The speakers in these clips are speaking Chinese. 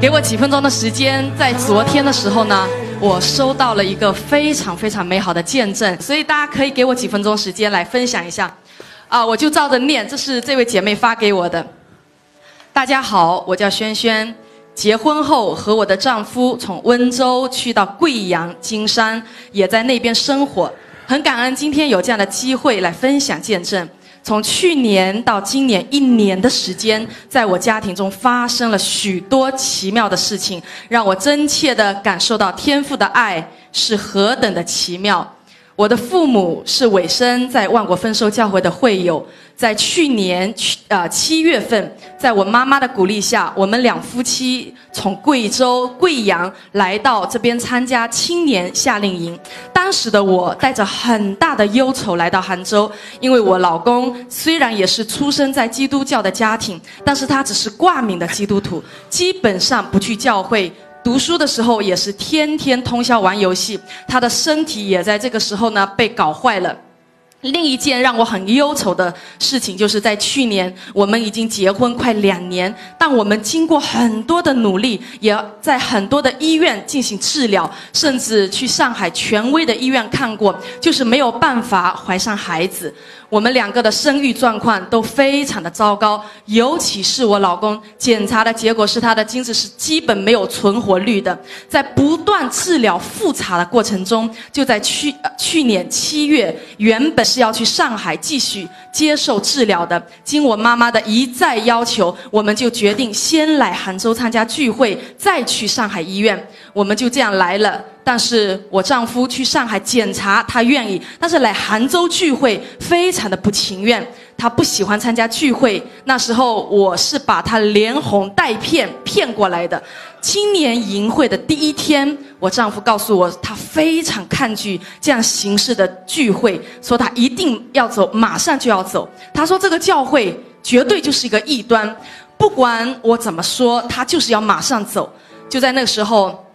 给我几分钟的时间，在昨天的时候呢，我收到了一个非常非常美好的见证，所以大家可以给我几分钟时间来分享一下。啊，我就照着念，这是这位姐妹发给我的。大家好，我叫萱萱，结婚后和我的丈夫从温州去到贵阳金山，也在那边生活，很感恩今天有这样的机会来分享见证。从去年到今年一年的时间，在我家庭中发生了许多奇妙的事情，让我真切地感受到天赋的爱是何等的奇妙。我的父母是尾生在万国丰收教会的会友，在去年去呃七月份，在我妈妈的鼓励下，我们两夫妻从贵州贵阳来到这边参加青年夏令营。当时的我带着很大的忧愁来到杭州，因为我老公虽然也是出生在基督教的家庭，但是他只是挂名的基督徒，基本上不去教会。读书的时候也是天天通宵玩游戏，他的身体也在这个时候呢被搞坏了。另一件让我很忧愁的事情，就是在去年，我们已经结婚快两年，但我们经过很多的努力，也在很多的医院进行治疗，甚至去上海权威的医院看过，就是没有办法怀上孩子。我们两个的生育状况都非常的糟糕，尤其是我老公检查的结果是他的精子是基本没有存活率的。在不断治疗复查的过程中，就在去去年七月，原本是要去上海继续接受治疗的，经我妈妈的一再要求，我们就决定先来杭州参加聚会，再去上海医院。我们就这样来了。但是我丈夫去上海检查，他愿意；但是来杭州聚会，非常的不情愿。他不喜欢参加聚会。那时候我是把他连哄带骗骗过来的。青年营会的第一天，我丈夫告诉我，他非常抗拒这样形式的聚会，说他一定要走，马上就要走。他说这个教会绝对就是一个异端，不管我怎么说，他就是要马上走。就在那个时候。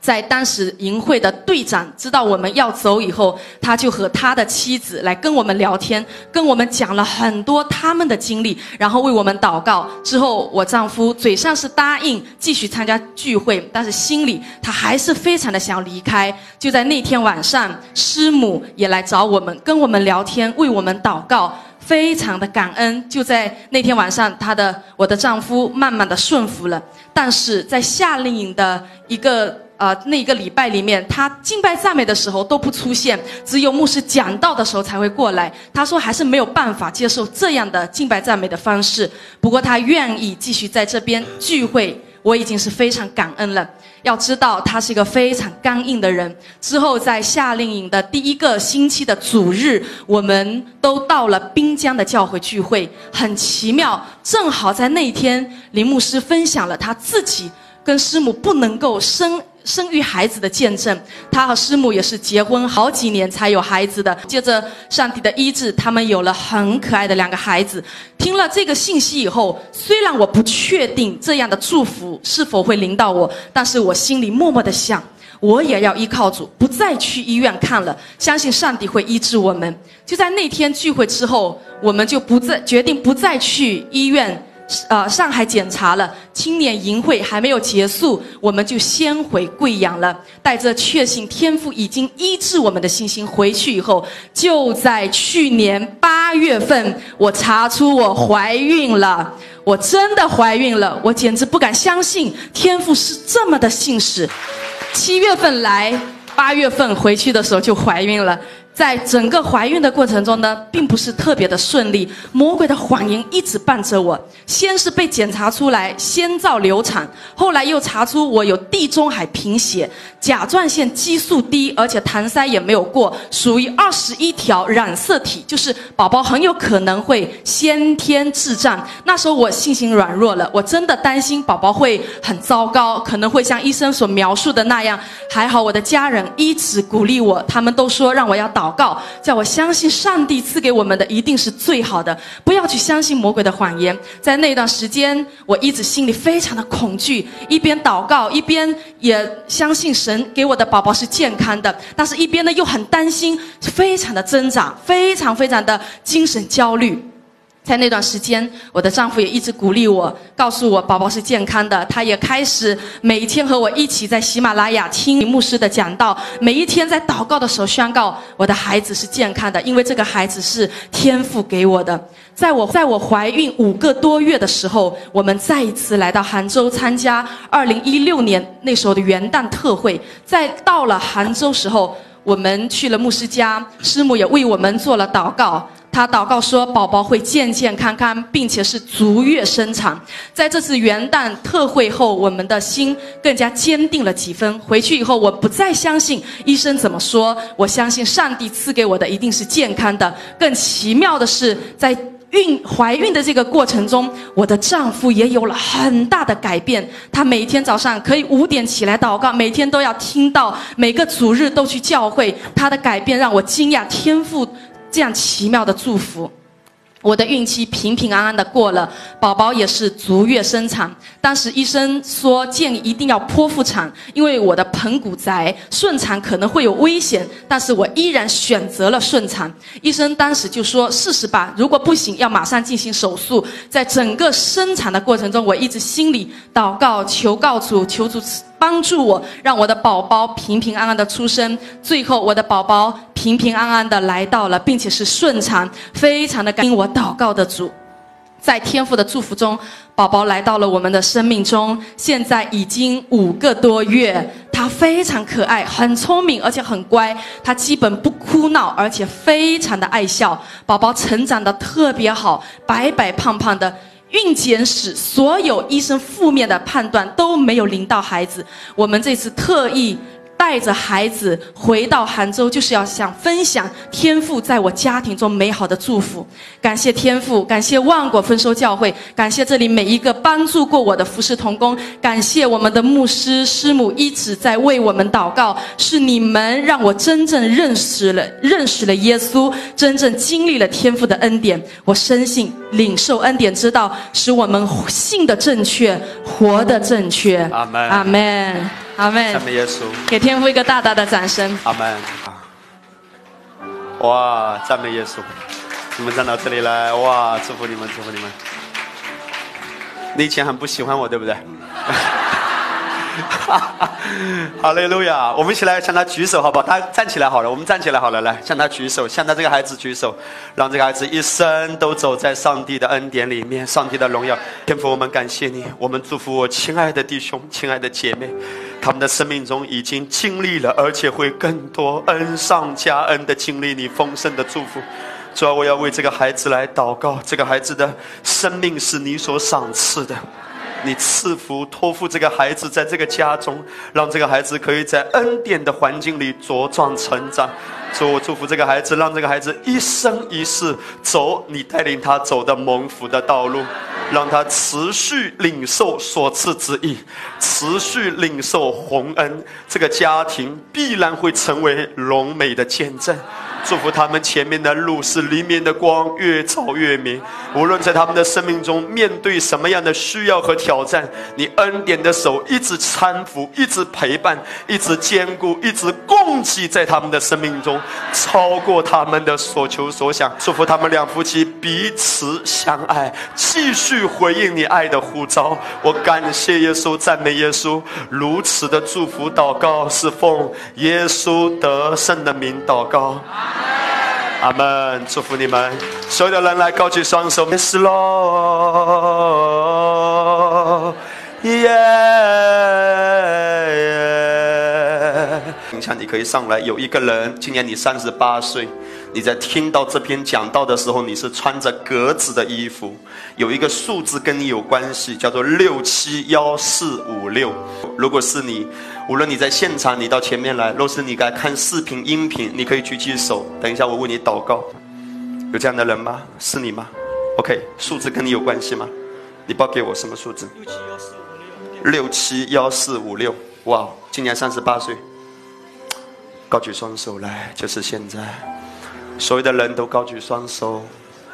在当时营会的队长知道我们要走以后，他就和他的妻子来跟我们聊天，跟我们讲了很多他们的经历，然后为我们祷告。之后，我丈夫嘴上是答应继续参加聚会，但是心里他还是非常的想要离开。就在那天晚上，师母也来找我们，跟我们聊天，为我们祷告，非常的感恩。就在那天晚上，他的我的丈夫慢慢的顺服了，但是在夏令营的一个。呃，那一个礼拜里面，他敬拜赞美的时候都不出现，只有牧师讲道的时候才会过来。他说还是没有办法接受这样的敬拜赞美的方式，不过他愿意继续在这边聚会，我已经是非常感恩了。要知道他是一个非常刚硬的人。之后在夏令营的第一个星期的主日，我们都到了滨江的教会聚会，很奇妙，正好在那天，林牧师分享了他自己跟师母不能够生。生育孩子的见证，他和师母也是结婚好几年才有孩子的。接着上帝的医治，他们有了很可爱的两个孩子。听了这个信息以后，虽然我不确定这样的祝福是否会临到我，但是我心里默默的想，我也要依靠主，不再去医院看了，相信上帝会医治我们。就在那天聚会之后，我们就不再决定不再去医院。呃，上海检查了，青年营会还没有结束，我们就先回贵阳了。带着确信天父已经医治我们的信心回去以后，就在去年八月份，我查出我怀孕了，我真的怀孕了，我简直不敢相信天父是这么的信使。七月份来，八月份回去的时候就怀孕了。在整个怀孕的过程中呢，并不是特别的顺利，魔鬼的谎言一直伴着我。先是被检查出来先兆流产，后来又查出我有地中海贫血，甲状腺激素低，而且痰筛也没有过，属于二十一条染色体，就是宝宝很有可能会先天智障。那时候我信心软弱了，我真的担心宝宝会很糟糕，可能会像医生所描述的那样。还好我的家人一直鼓励我，他们都说让我要祷。祷告，叫我相信上帝赐给我们的一定是最好的，不要去相信魔鬼的谎言。在那段时间，我一直心里非常的恐惧，一边祷告，一边也相信神给我的宝宝是健康的，但是一边呢又很担心，非常的挣扎，非常非常的精神焦虑。在那段时间，我的丈夫也一直鼓励我，告诉我宝宝是健康的。他也开始每一天和我一起在喜马拉雅听牧师的讲道，每一天在祷告的时候宣告我的孩子是健康的，因为这个孩子是天父给我的。在我在我怀孕五个多月的时候，我们再一次来到杭州参加二零一六年那时候的元旦特会。在到了杭州时候，我们去了牧师家，师母也为我们做了祷告。他祷告说：“宝宝会健健康康，并且是足月生产。”在这次元旦特会后，我们的心更加坚定了几分。回去以后，我不再相信医生怎么说，我相信上帝赐给我的一定是健康的。更奇妙的是，在孕怀孕的这个过程中，我的丈夫也有了很大的改变。他每天早上可以五点起来祷告，每天都要听到，每个主日都去教会。他的改变让我惊讶，天赋。这样奇妙的祝福，我的孕期平平安安的过了，宝宝也是足月生产。当时医生说建议一定要剖腹产，因为我的盆骨窄，顺产可能会有危险。但是我依然选择了顺产。医生当时就说试试吧，如果不行要马上进行手术。在整个生产的过程中，我一直心里祷告求告主，求主帮助我，让我的宝宝平平安安的出生。最后，我的宝宝。平平安安的来到了，并且是顺产，非常的感恩我祷告的主，在天父的祝福中，宝宝来到了我们的生命中，现在已经五个多月，他非常可爱，很聪明，而且很乖，他基本不哭闹，而且非常的爱笑，宝宝成长的特别好，白白胖胖的，孕检史所有医生负面的判断都没有临到孩子，我们这次特意。带着孩子回到杭州，就是要想分享天父在我家庭中美好的祝福。感谢天父，感谢万国丰收教会，感谢这里每一个帮助过我的服侍童工，感谢我们的牧师师母一直在为我们祷告。是你们让我真正认识了认识了耶稣，真正经历了天父的恩典。我深信领受恩典之道，使我们信的正确，活的正确。阿门。阿门。阿门。赞美耶稣。给天父一个大大的掌声。阿门。哇，赞美耶稣！你们站到这里来，哇，祝福你们，祝福你们。你以前很不喜欢我，对不对？好嘞，路亚！我们一起来向他举手，好不好？他站起来好了，我们站起来好了，来向他举手，向他这个孩子举手，让这个孩子一生都走在上帝的恩典里面，上帝的荣耀。天父，我们感谢你，我们祝福我亲爱的弟兄、亲爱的姐妹，他们的生命中已经经历了，而且会更多恩上加恩的经历你丰盛的祝福。主要我要为这个孩子来祷告，这个孩子的生命是你所赏赐的。你赐福托付这个孩子在这个家中，让这个孩子可以在恩典的环境里茁壮成长。主，我祝福这个孩子，让这个孩子一生一世走你带领他走的蒙福的道路，让他持续领受所赐之意，持续领受洪恩。这个家庭必然会成为荣美的见证。祝福他们前面的路是黎明的光，越照越明。无论在他们的生命中面对什么样的需要和挑战，你恩典的手一直搀扶，一直陪伴，一直坚固，一直供给在他们的生命中，超过他们的所求所想。祝福他们两夫妻彼此相爱，继续回应你爱的呼召。我感谢耶稣，赞美耶稣，如此的祝福祷告是奉耶稣得胜的名祷告。阿门！祝福你们，所有的人来高举双手。Yes Lord，耶！那你可以上来。有一个人，今年你三十八岁。你在听到这篇讲道的时候，你是穿着格子的衣服，有一个数字跟你有关系，叫做六七幺四五六。如果是你，无论你在现场，你到前面来；若是你该看视频、音频，你可以举起手。等一下，我为你祷告。有这样的人吗？是你吗？OK，数字跟你有关系吗？你报给我什么数字？六七幺四五六。六七幺四五六。哇，今年三十八岁。高举双手来，就是现在。所有的人都高举双手，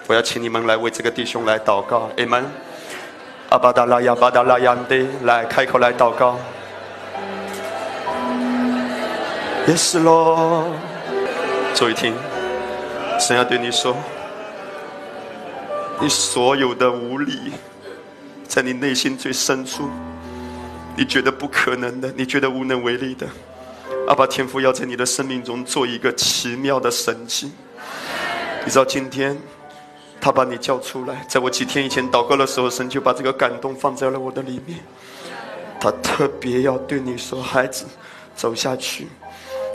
我要请你们来为这个弟兄来祷告。阿门。阿巴达拉亚巴达拉亚的，来开口来祷告。也是喽。注意听，神要对你说：你所有的无力，在你内心最深处，你觉得不可能的，你觉得无能为力的，阿爸天父要在你的生命中做一个奇妙的神迹。你知道今天，他把你叫出来，在我几天以前祷告的时候，神就把这个感动放在了我的里面。他特别要对你说：“孩子，走下去。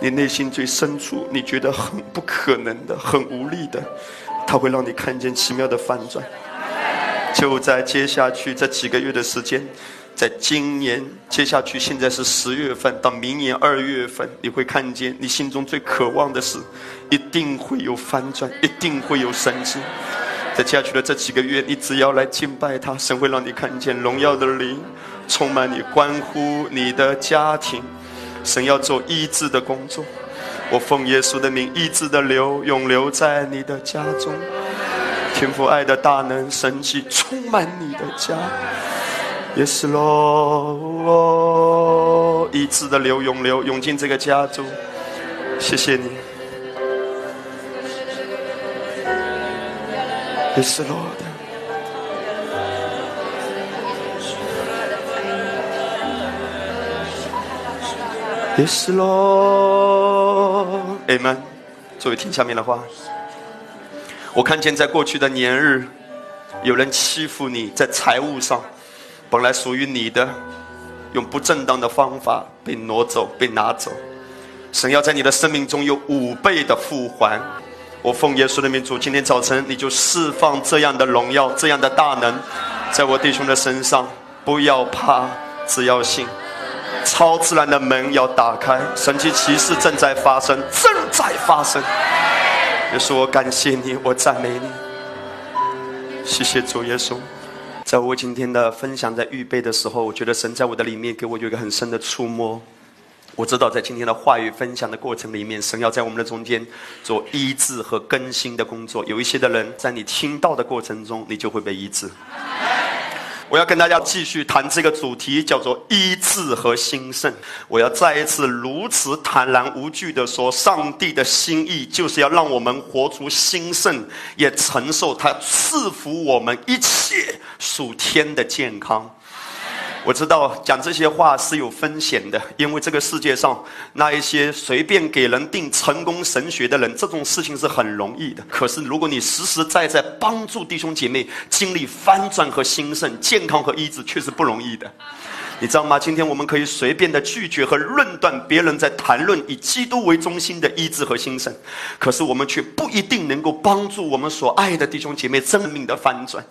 你内心最深处，你觉得很不可能的、很无力的，他会让你看见奇妙的反转。就在接下去这几个月的时间，在今年接下去，现在是十月份，到明年二月份，你会看见你心中最渴望的事，一定会有翻转，一定会有神迹。在接下去的这几个月，你只要来敬拜他，神会让你看见荣耀的灵。”充满你，关乎你的家庭，神要做医治的工作。我奉耶稣的名，医治的流永留在你的家中。天父爱的大能神迹充满你的家。也是 Lord，医治的流永流涌进这个家中。谢谢你。也是 Lord。也是喽，Amen。作为听下面的话，我看见在过去的年日，有人欺负你在财务上，本来属于你的，用不正当的方法被挪走、被拿走。神要在你的生命中有五倍的复还。我奉耶稣的名，主，今天早晨你就释放这样的荣耀、这样的大能，在我弟兄的身上。不要怕，只要信。超自然的门要打开，神奇奇事正在发生，正在发生。耶稣，我感谢你，我赞美你。谢谢主耶稣，在我今天的分享在预备的时候，我觉得神在我的里面给我有一个很深的触摸。我知道在今天的话语分享的过程里面，神要在我们的中间做医治和更新的工作。有一些的人在你听到的过程中，你就会被医治。我要跟大家继续谈这个主题，叫做医治和兴盛。我要再一次如此坦然无惧地说，上帝的心意就是要让我们活出兴盛，也承受他赐福我们一切属天的健康。我知道讲这些话是有风险的，因为这个世界上那一些随便给人定成功神学的人，这种事情是很容易的。可是如果你实实在在帮助弟兄姐妹经历翻转和兴盛、健康和医治，却是不容易的。你知道吗？今天我们可以随便的拒绝和论断别人在谈论以基督为中心的医治和兴盛，可是我们却不一定能够帮助我们所爱的弟兄姐妹生命的翻转。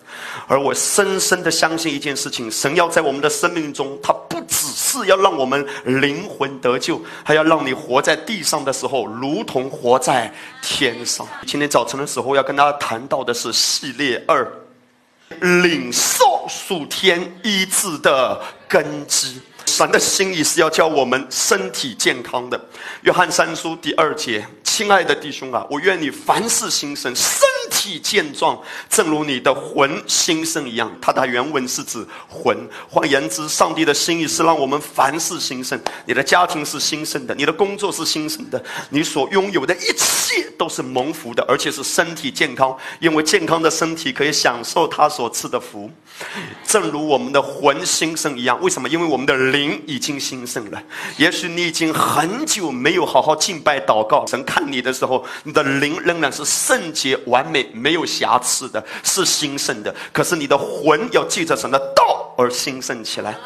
而我深深的相信一件事情：神要在我们的生命中，他不只是要让我们灵魂得救，还要让你活在地上的时候，如同活在天上。今天早晨的时候要跟大家谈到的是系列二。领受属天医治的根基，神的心意是要教我们身体健康的。约翰三书第二节，亲爱的弟兄啊，我愿你凡事兴盛，体健壮，正如你的魂兴盛一样。它的原文是指魂。换言之，上帝的心意是让我们凡事兴盛。你的家庭是兴盛的，你的工作是兴盛的，你所拥有的一切都是蒙福的，而且是身体健康。因为健康的身体可以享受他所赐的福，正如我们的魂兴盛一样。为什么？因为我们的灵已经兴盛了。也许你已经很久没有好好敬拜祷告，神看你的时候，你的灵仍然是圣洁完美。没有瑕疵的，是兴盛的。可是你的魂要记着什么道而兴盛起来。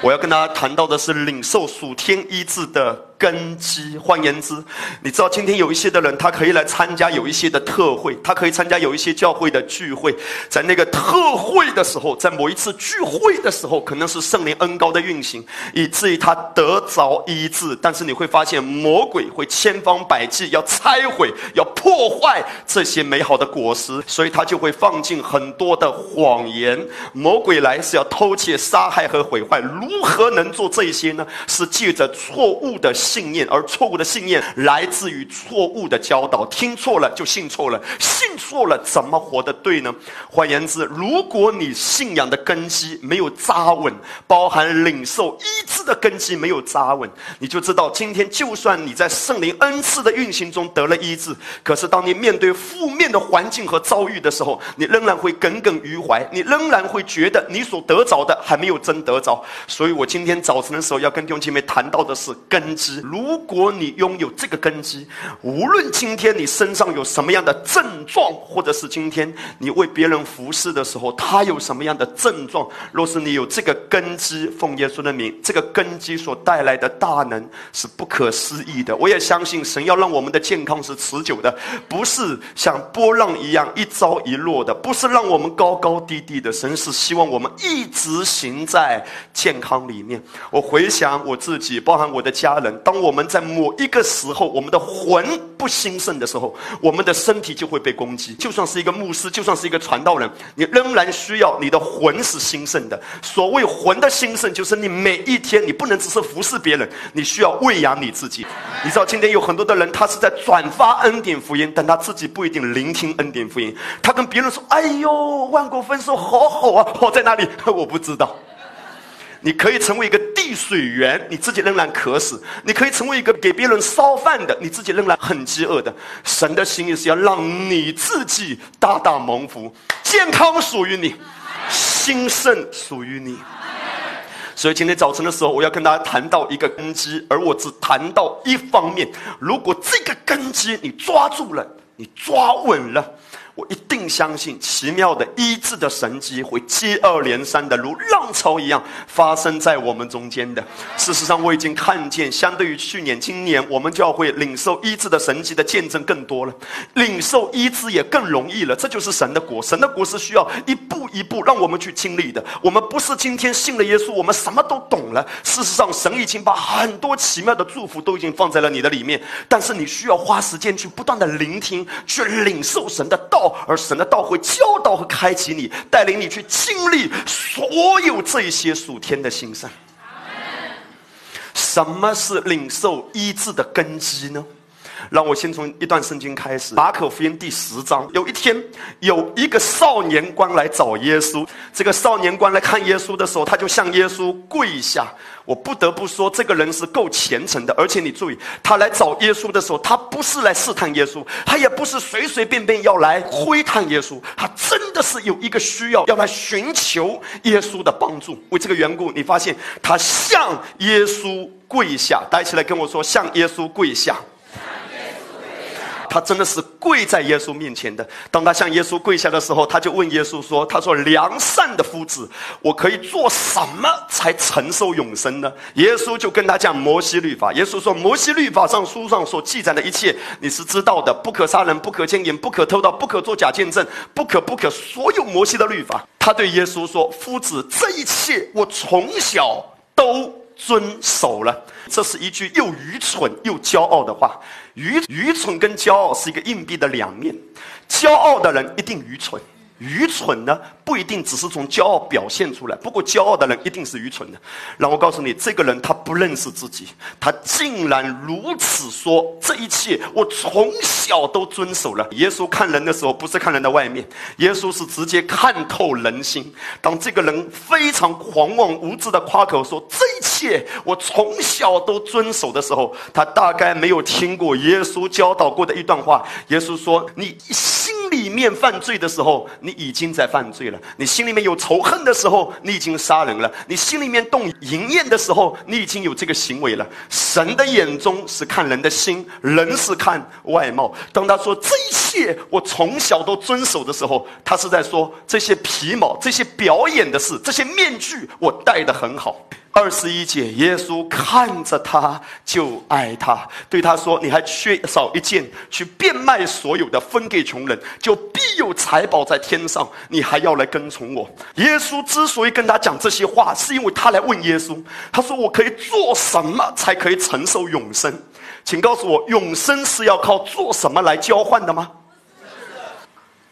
我要跟大家谈到的是领受属天医治的。根基，换言之，你知道今天有一些的人，他可以来参加有一些的特会，他可以参加有一些教会的聚会，在那个特会的时候，在某一次聚会的时候，可能是圣灵恩高的运行，以至于他得着医治。但是你会发现，魔鬼会千方百计要拆毁、要破坏这些美好的果实，所以他就会放进很多的谎言。魔鬼来是要偷窃、杀害和毁坏，如何能做这些呢？是借着错误的。信念，而错误的信念来自于错误的教导。听错了就信错了，信错了怎么活得对呢？换言之，如果你信仰的根基没有扎稳，包含领受医治的根基没有扎稳，你就知道今天就算你在圣灵恩赐的运行中得了医治，可是当你面对负面的环境和遭遇的时候，你仍然会耿耿于怀，你仍然会觉得你所得着的还没有真得着。所以我今天早晨的时候要跟弟兄姐妹谈到的是根基。如果你拥有这个根基，无论今天你身上有什么样的症状，或者是今天你为别人服侍的时候，他有什么样的症状，若是你有这个根基，奉耶稣的名，这个根基所带来的大能是不可思议的。我也相信神要让我们的健康是持久的，不是像波浪一样一朝一落的，不是让我们高高低低的。神是希望我们一直行在健康里面。我回想我自己，包含我的家人，当我们在某一个时候，我们的魂不兴盛的时候，我们的身体就会被攻击。就算是一个牧师，就算是一个传道人，你仍然需要你的魂是兴盛的。所谓魂的兴盛，就是你每一天，你不能只是服侍别人，你需要喂养你自己。你知道，今天有很多的人，他是在转发恩典福音，但他自己不一定聆听恩典福音。他跟别人说：“哎呦，万国丰收，好好啊，好在哪里？我不知道。”你可以成为一个水源，你自己仍然渴死；你可以成为一个给别人烧饭的，你自己仍然很饥饿的。神的心意是要让你自己大大蒙福，健康属于你，兴盛属于你。所以今天早晨的时候，我要跟大家谈到一个根基，而我只谈到一方面。如果这个根基你抓住了，你抓稳了。我一定相信，奇妙的医治的神迹会接二连三的如浪潮一样发生在我们中间的。事实上，我已经看见，相对于去年、今年，我们教会领受医治的神迹的见证更多了，领受医治也更容易了。这就是神的国，神的国是需要一步一步让我们去经历的。我们不是今天信了耶稣，我们什么都懂了。事实上，神已经把很多奇妙的祝福都已经放在了你的里面，但是你需要花时间去不断的聆听，去领受神的道。而神的道会教导和开启你，带领你去经历所有这些属天的心善。什么是领受医治的根基呢？让我先从一段圣经开始，《马可福音》第十章。有一天，有一个少年官来找耶稣。这个少年官来看耶稣的时候，他就向耶稣跪下。我不得不说，这个人是够虔诚的。而且你注意，他来找耶稣的时候，他不是来试探耶稣，他也不是随随便便要来窥探耶稣，他真的是有一个需要，要来寻求耶稣的帮助。为这个缘故，你发现他向耶稣跪下，大家一起来跟我说：向耶稣跪下。他真的是跪在耶稣面前的。当他向耶稣跪下的时候，他就问耶稣说：“他说良善的夫子，我可以做什么才承受永生呢？”耶稣就跟他讲摩西律法。耶稣说：“摩西律法上书上所记载的一切，你是知道的，不可杀人，不可奸淫，不可偷盗，不可作假见证，不可不可，所有摩西的律法。”他对耶稣说：“夫子，这一切我从小都遵守了。”这是一句又愚蠢又骄傲的话。愚愚蠢跟骄傲是一个硬币的两面，骄傲的人一定愚蠢。愚蠢呢，不一定只是从骄傲表现出来。不过，骄傲的人一定是愚蠢的。让我告诉你，这个人他不认识自己，他竟然如此说：“这一切我从小都遵守了。”耶稣看人的时候，不是看人的外面，耶稣是直接看透人心。当这个人非常狂妄无知的夸口说：“这一切我从小都遵守”的时候，他大概没有听过耶稣教导过的一段话。耶稣说：“你里面犯罪的时候。”你已经在犯罪了。你心里面有仇恨的时候，你已经杀人了。你心里面动淫念的时候，你已经有这个行为了。神的眼中是看人的心，人是看外貌。当他说这一切我从小都遵守的时候，他是在说这些皮毛、这些表演的事、这些面具，我戴得很好。二十一节，耶稣看着他就爱他，对他说：“你还缺少一件，去变卖所有的，分给穷人，就必有财宝在天上。你还要来跟从我。”耶稣之所以跟他讲这些话，是因为他来问耶稣：“他说我可以做什么才可以承受永生？请告诉我，永生是要靠做什么来交换的吗？”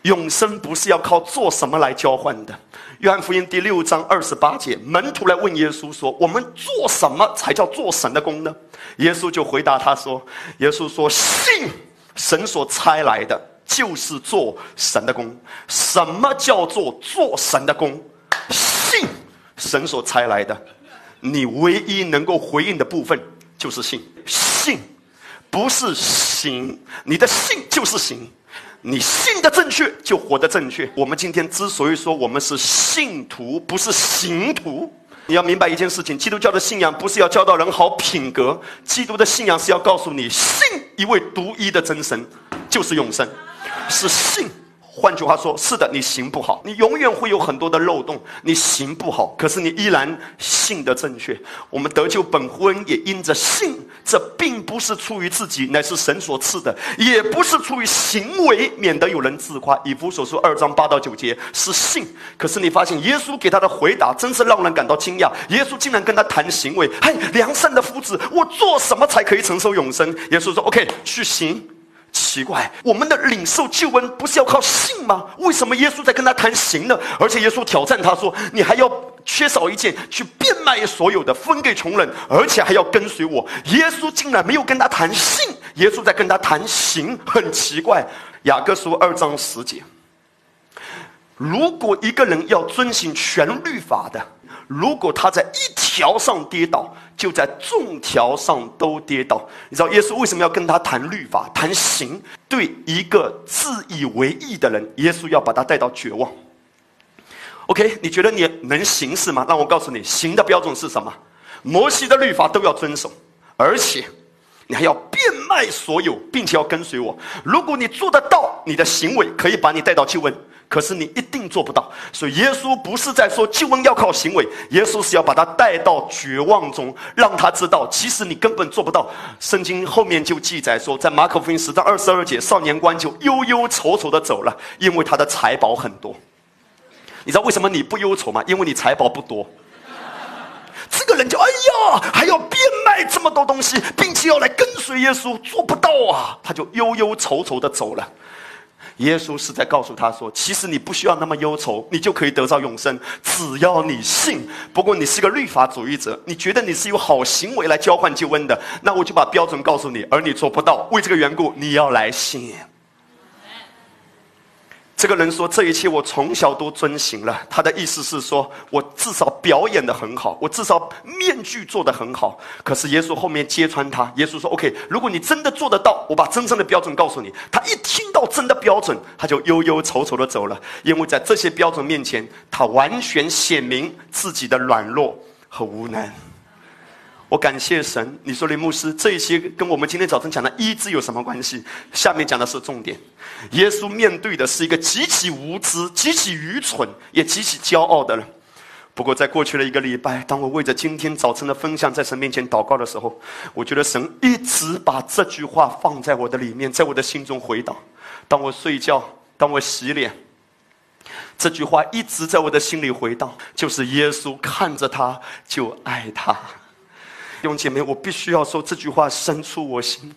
永生不是要靠做什么来交换的。约翰福音第六章二十八节，门徒来问耶稣说：“我们做什么才叫做神的功呢？”耶稣就回答他说：“耶稣说，信神所差来的，就是做神的功。什么叫做做神的功？信神所差来的，你唯一能够回应的部分就是信。信不是行，你的信就是行。”你信的正确，就活得正确。我们今天之所以说我们是信徒，不是行徒，你要明白一件事情：基督教的信仰不是要教导人好品格，基督的信仰是要告诉你，信一位独一的真神，就是永生，是信。换句话说，是的，你行不好，你永远会有很多的漏洞。你行不好，可是你依然信的正确。我们得救本乎恩，也因着信。这并不是出于自己，乃是神所赐的；也不是出于行为，免得有人自夸。以弗所书二章八到九节是信。可是你发现，耶稣给他的回答真是让人感到惊讶。耶稣竟然跟他谈行为：“嘿，良善的夫子，我做什么才可以承受永生？”耶稣说：“OK，去行。”奇怪，我们的领受救恩不是要靠信吗？为什么耶稣在跟他谈行呢？而且耶稣挑战他说：“你还要缺少一件，去变卖所有的，分给穷人，而且还要跟随我。”耶稣竟然没有跟他谈信，耶稣在跟他谈行，很奇怪。雅各书二章十节，如果一个人要遵行全律法的。如果他在一条上跌倒，就在众条上都跌倒。你知道耶稣为什么要跟他谈律法、谈行？对一个自以为意的人，耶稣要把他带到绝望。OK，你觉得你能行事吗？让我告诉你，行的标准是什么？摩西的律法都要遵守，而且你还要变卖所有，并且要跟随我。如果你做得到，你的行为可以把你带到救恩。可是你一定做不到，所以耶稣不是在说救恩要靠行为，耶稣是要把他带到绝望中，让他知道，其实你根本做不到。圣经后面就记载说，在马可福音十章二十二节，少年官就忧忧愁愁的走了，因为他的财宝很多。你知道为什么你不忧愁吗？因为你财宝不多。这个人就哎呀，还要变卖这么多东西，并且要来跟随耶稣，做不到啊，他就忧忧愁愁的走了。耶稣是在告诉他说：“其实你不需要那么忧愁，你就可以得到永生，只要你信。不过你是个律法主义者，你觉得你是有好行为来交换救恩的，那我就把标准告诉你，而你做不到。为这个缘故，你要来信。”这个人说：“这一切我从小都遵行了。”他的意思是说，我至少表演的很好，我至少面具做的很好。可是耶稣后面揭穿他，耶稣说：“OK，如果你真的做得到，我把真正的标准告诉你。”他一听到真的标准，他就忧忧愁愁的走了，因为在这些标准面前，他完全显明自己的软弱和无能。我感谢神。你说林牧师，这些跟我们今天早晨讲的医治有什么关系？下面讲的是重点。耶稣面对的是一个极其无知、极其愚蠢、也极其骄傲的人。不过，在过去的一个礼拜，当我为着今天早晨的分享在神面前祷告的时候，我觉得神一直把这句话放在我的里面，在我的心中回荡。当我睡觉，当我洗脸，这句话一直在我的心里回荡，就是耶稣看着他就爱他。弟兄姐妹，我必须要说这句话深出我心。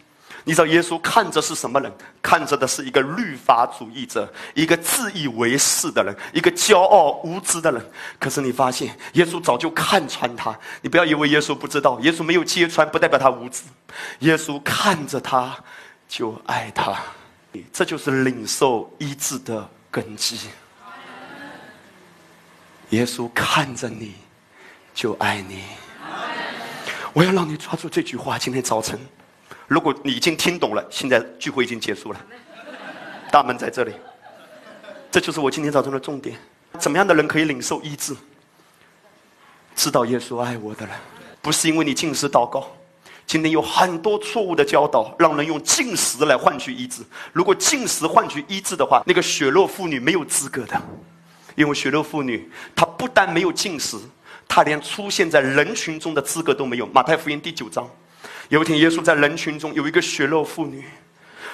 你知道耶稣看着是什么人？看着的是一个律法主义者，一个自以为是的人，一个骄傲无知的人。可是你发现，耶稣早就看穿他。你不要以为耶稣不知道，耶稣没有揭穿，不代表他无知。耶稣看着他，就爱他。这就是领受医治的根基。耶稣看着你，就爱你。我要让你抓住这句话。今天早晨，如果你已经听懂了，现在聚会已经结束了，大门在这里。这就是我今天早晨的重点。怎么样的人可以领受医治？知道耶稣爱我的人，不是因为你进食祷告。今天有很多错误的教导，让人用进食来换取医治。如果进食换取医治的话，那个血肉妇女没有资格的，因为血肉妇女她不但没有进食。他连出现在人群中的资格都没有。马太福音第九章，有一天耶稣在人群中有一个血肉妇女，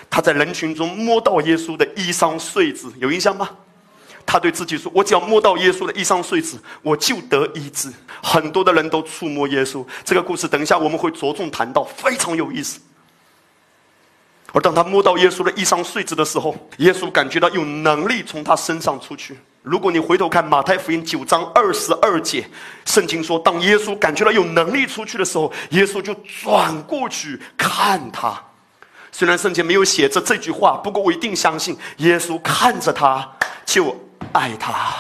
她在人群中摸到耶稣的衣裳穗子，有印象吗？他对自己说：“我只要摸到耶稣的衣裳穗子，我就得医治。”很多的人都触摸耶稣。这个故事等一下我们会着重谈到，非常有意思。而当他摸到耶稣的衣裳穗子的时候，耶稣感觉到有能力从他身上出去。如果你回头看马太福音九章二十二节，圣经说，当耶稣感觉到有能力出去的时候，耶稣就转过去看他。虽然圣经没有写着这句话，不过我一定相信，耶稣看着他就爱他。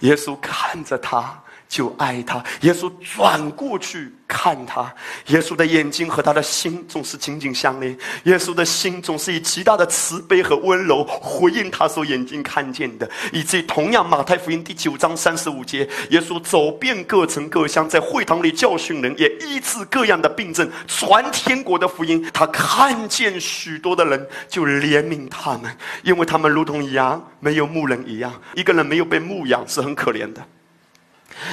耶稣看着他。就爱他，耶稣转过去看他，耶稣的眼睛和他的心总是紧紧相连，耶稣的心总是以极大的慈悲和温柔回应他所眼睛看见的，以及同样马太福音第九章三十五节，耶稣走遍各城各乡，在会堂里教训人，也医治各样的病症，传天国的福音。他看见许多的人，就怜悯他们，因为他们如同羊没有牧人一样，一个人没有被牧养是很可怜的。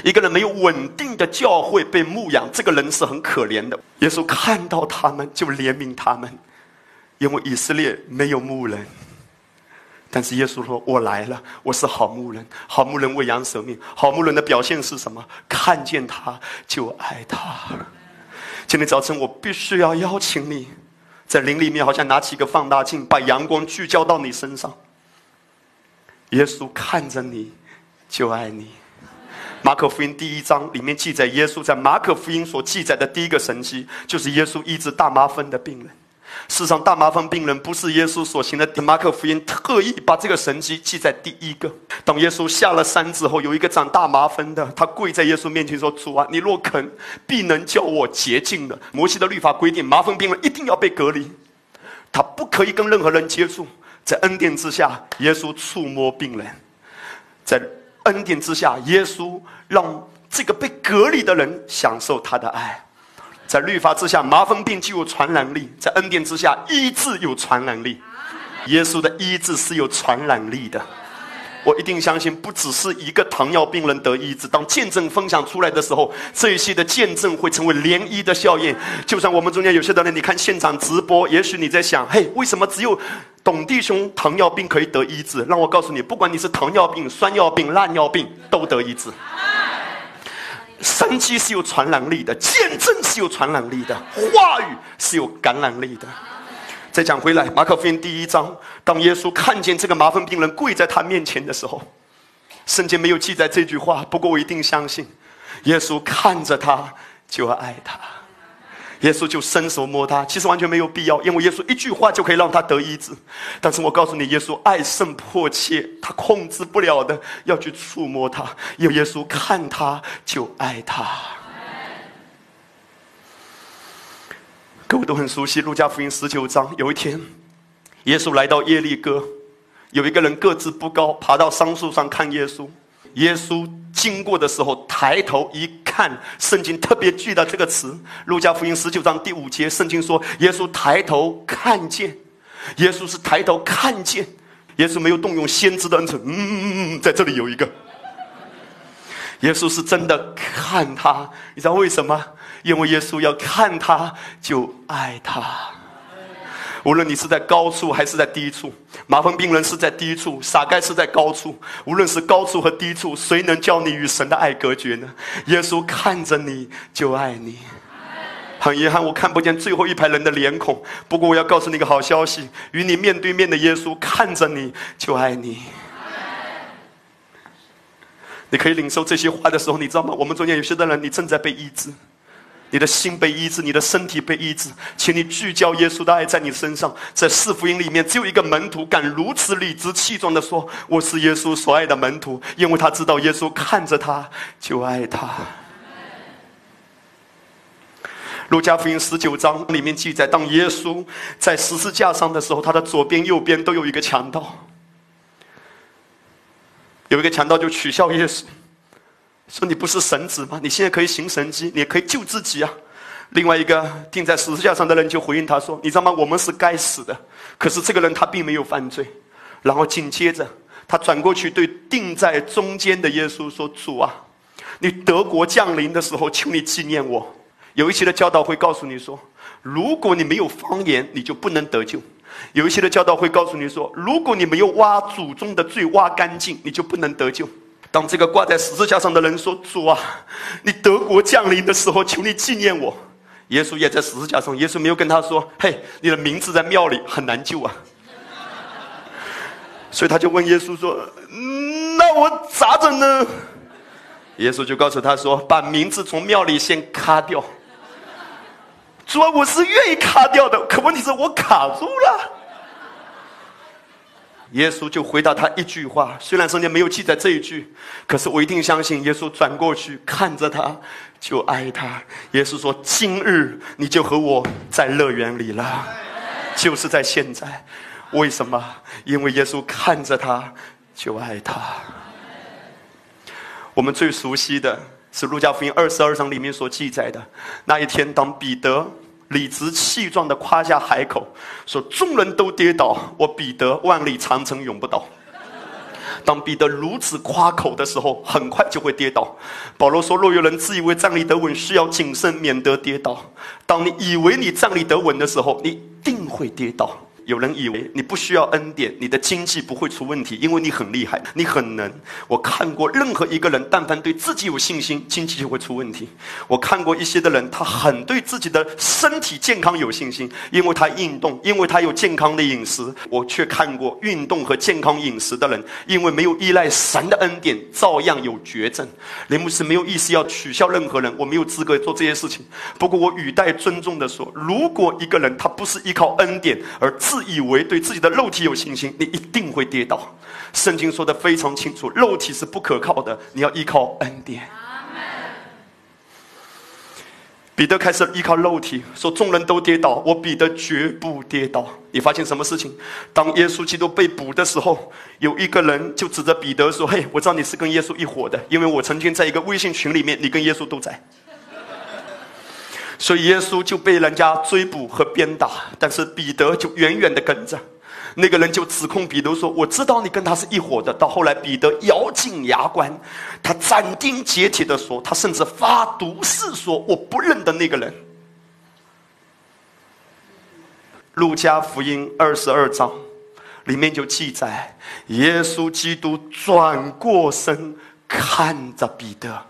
一个人没有稳定的教会被牧养，这个人是很可怜的。耶稣看到他们就怜悯他们，因为以色列没有牧人。但是耶稣说：“我来了，我是好牧人。好牧人为羊舍命。好牧人的表现是什么？看见他就爱他。”今天早晨我必须要邀请你，在林里面好像拿起一个放大镜，把阳光聚焦到你身上。耶稣看着你，就爱你。马可福音第一章里面记载，耶稣在马可福音所记载的第一个神迹，就是耶稣医治大麻风的病人。事实上，大麻风病人不是耶稣所行的。马可福音特意把这个神迹记在第一个。当耶稣下了山之后，有一个长大麻风的，他跪在耶稣面前说：“主啊，你若肯，必能叫我洁净的。”摩西的律法规定，麻风病人一定要被隔离，他不可以跟任何人接触。在恩典之下，耶稣触摸病人，在。恩典之下，耶稣让这个被隔离的人享受他的爱。在律法之下，麻风病具有传染力；在恩典之下，医治有传染力。耶稣的医治是有传染力的。我一定相信，不只是一个糖尿病人得医治。当见证分享出来的时候，这一些的见证会成为涟漪的效应。就算我们中间有些的人，你看现场直播，也许你在想：嘿，为什么只有？董弟兄糖尿病可以得医治，让我告诉你，不管你是糖尿病、酸尿病、烂尿病，都得医治。神迹是有传染力的，见证是有传染力的，话语是有感染力的。再讲回来，马可福音第一章，当耶稣看见这个麻风病人跪在他面前的时候，圣经没有记载这句话，不过我一定相信，耶稣看着他就爱他。耶稣就伸手摸他，其实完全没有必要，因为耶稣一句话就可以让他得医治。但是我告诉你，耶稣爱甚迫切，他控制不了的要去触摸他，因为耶稣看他就爱他。各位都很熟悉《路加福音》十九章，有一天，耶稣来到耶利哥，有一个人个子不高，爬到桑树上看耶稣。耶稣经过的时候，抬头一看，圣经特别记得这个词，《路加福音》十九章第五节，圣经说：“耶稣抬头看见，耶稣是抬头看见，耶稣没有动用先知的恩赐，嗯，在这里有一个，耶稣是真的看他，你知道为什么？因为耶稣要看他，就爱他。”无论你是在高处还是在低处，麻风病人是在低处，傻盖是在高处。无论是高处和低处，谁能叫你与神的爱隔绝呢？耶稣看着你就爱你。很遗憾，我看不见最后一排人的脸孔。不过我要告诉你一个好消息：与你面对面的耶稣看着你就爱你。你可以领受这些话的时候，你知道吗？我们中间有些的人，你正在被医治。你的心被医治，你的身体被医治，请你聚焦耶稣的爱在你身上。在四福音里面，只有一个门徒敢如此理直气壮的说：“我是耶稣所爱的门徒。”因为他知道耶稣看着他就爱他。路加福音十九章里面记载，当耶稣在十字架上的时候，他的左边、右边都有一个强盗，有一个强盗就取笑耶稣。说你不是神子吗？你现在可以行神迹，你也可以救自己啊！另外一个钉在十字架上的人就回应他说：“你知道吗？我们是该死的，可是这个人他并没有犯罪。”然后紧接着他转过去对钉在中间的耶稣说：“主啊，你德国降临的时候，求你纪念我。”有一些的教导会告诉你说：“如果你没有方言，你就不能得救。”有一些的教导会告诉你说：“如果你没有挖祖宗的罪挖干净，你就不能得救。”当这个挂在十字架上的人说：“主啊，你德国降临的时候，求你纪念我。”耶稣也在十字架上，耶稣没有跟他说：“嘿，你的名字在庙里很难救啊。”所以他就问耶稣说：“那我咋整呢？”耶稣就告诉他说：“把名字从庙里先咔掉。”主啊，我是愿意卡掉的，可问题是我卡住了。耶稣就回答他一句话，虽然圣经没有记载这一句，可是我一定相信耶稣转过去看着他，就爱他。耶稣说：“今日你就和我在乐园里了，就是在现在。为什么？因为耶稣看着他，就爱他。我们最熟悉的是路加福音二十二章里面所记载的那一天，当彼得。”理直气壮的夸下海口，说：“众人都跌倒，我彼得万里长城永不倒。”当彼得如此夸口的时候，很快就会跌倒。保罗说：“若有人自以为站立得稳，需要谨慎，免得跌倒。当你以为你站立得稳的时候，你定会跌倒。”有人以为你不需要恩典，你的经济不会出问题，因为你很厉害，你很能。我看过任何一个人，但凡对自己有信心，经济就会出问题。我看过一些的人，他很对自己的身体健康有信心，因为他运动，因为他有健康的饮食。我却看过运动和健康饮食的人，因为没有依赖神的恩典，照样有绝症。林牧师没有意思要取笑任何人，我没有资格做这些事情。不过我语带尊重的说，如果一个人他不是依靠恩典而自以为对自己的肉体有信心，你一定会跌倒。圣经说的非常清楚，肉体是不可靠的，你要依靠恩典。彼得开始依靠肉体，说众人都跌倒，我彼得绝不跌倒。你发现什么事情？当耶稣基督被捕的时候，有一个人就指着彼得说：“嘿，我知道你是跟耶稣一伙的，因为我曾经在一个微信群里面，你跟耶稣都在。”所以耶稣就被人家追捕和鞭打，但是彼得就远远的跟着。那个人就指控彼得说：“我知道你跟他是一伙的。”到后来，彼得咬紧牙关，他斩钉截铁的说：“他甚至发毒誓说，我不认得那个人。”路加福音二十二章里面就记载，耶稣基督转过身看着彼得。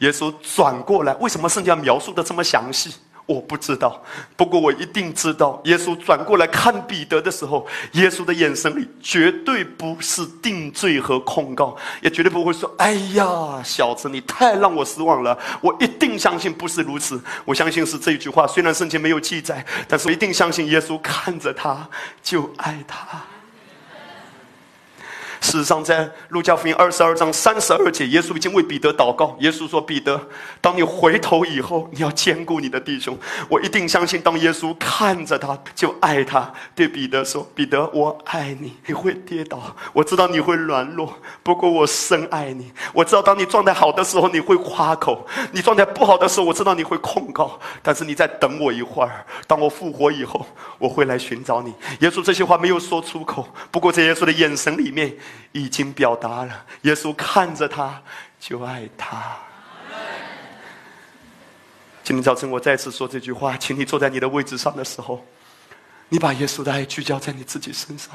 耶稣转过来，为什么圣经描述的这么详细？我不知道。不过我一定知道，耶稣转过来看彼得的时候，耶稣的眼神里绝对不是定罪和控告，也绝对不会说：“哎呀，小子，你太让我失望了。”我一定相信不是如此。我相信是这一句话，虽然圣经没有记载，但是我一定相信耶稣看着他就爱他。事实上，在路加福音二十二章三十二节，耶稣已经为彼得祷告。耶稣说：“彼得，当你回头以后，你要兼顾你的弟兄。”我一定相信，当耶稣看着他，就爱他。对彼得说：“彼得，我爱你。你会跌倒，我知道你会软弱，不过我深爱你。我知道，当你状态好的时候，你会夸口；你状态不好的时候，我知道你会控告。但是你再等我一会儿，当我复活以后，我会来寻找你。”耶稣这些话没有说出口，不过在耶稣的眼神里面。已经表达了，耶稣看着他就爱他。今天早晨我再次说这句话，请你坐在你的位置上的时候，你把耶稣的爱聚焦在你自己身上。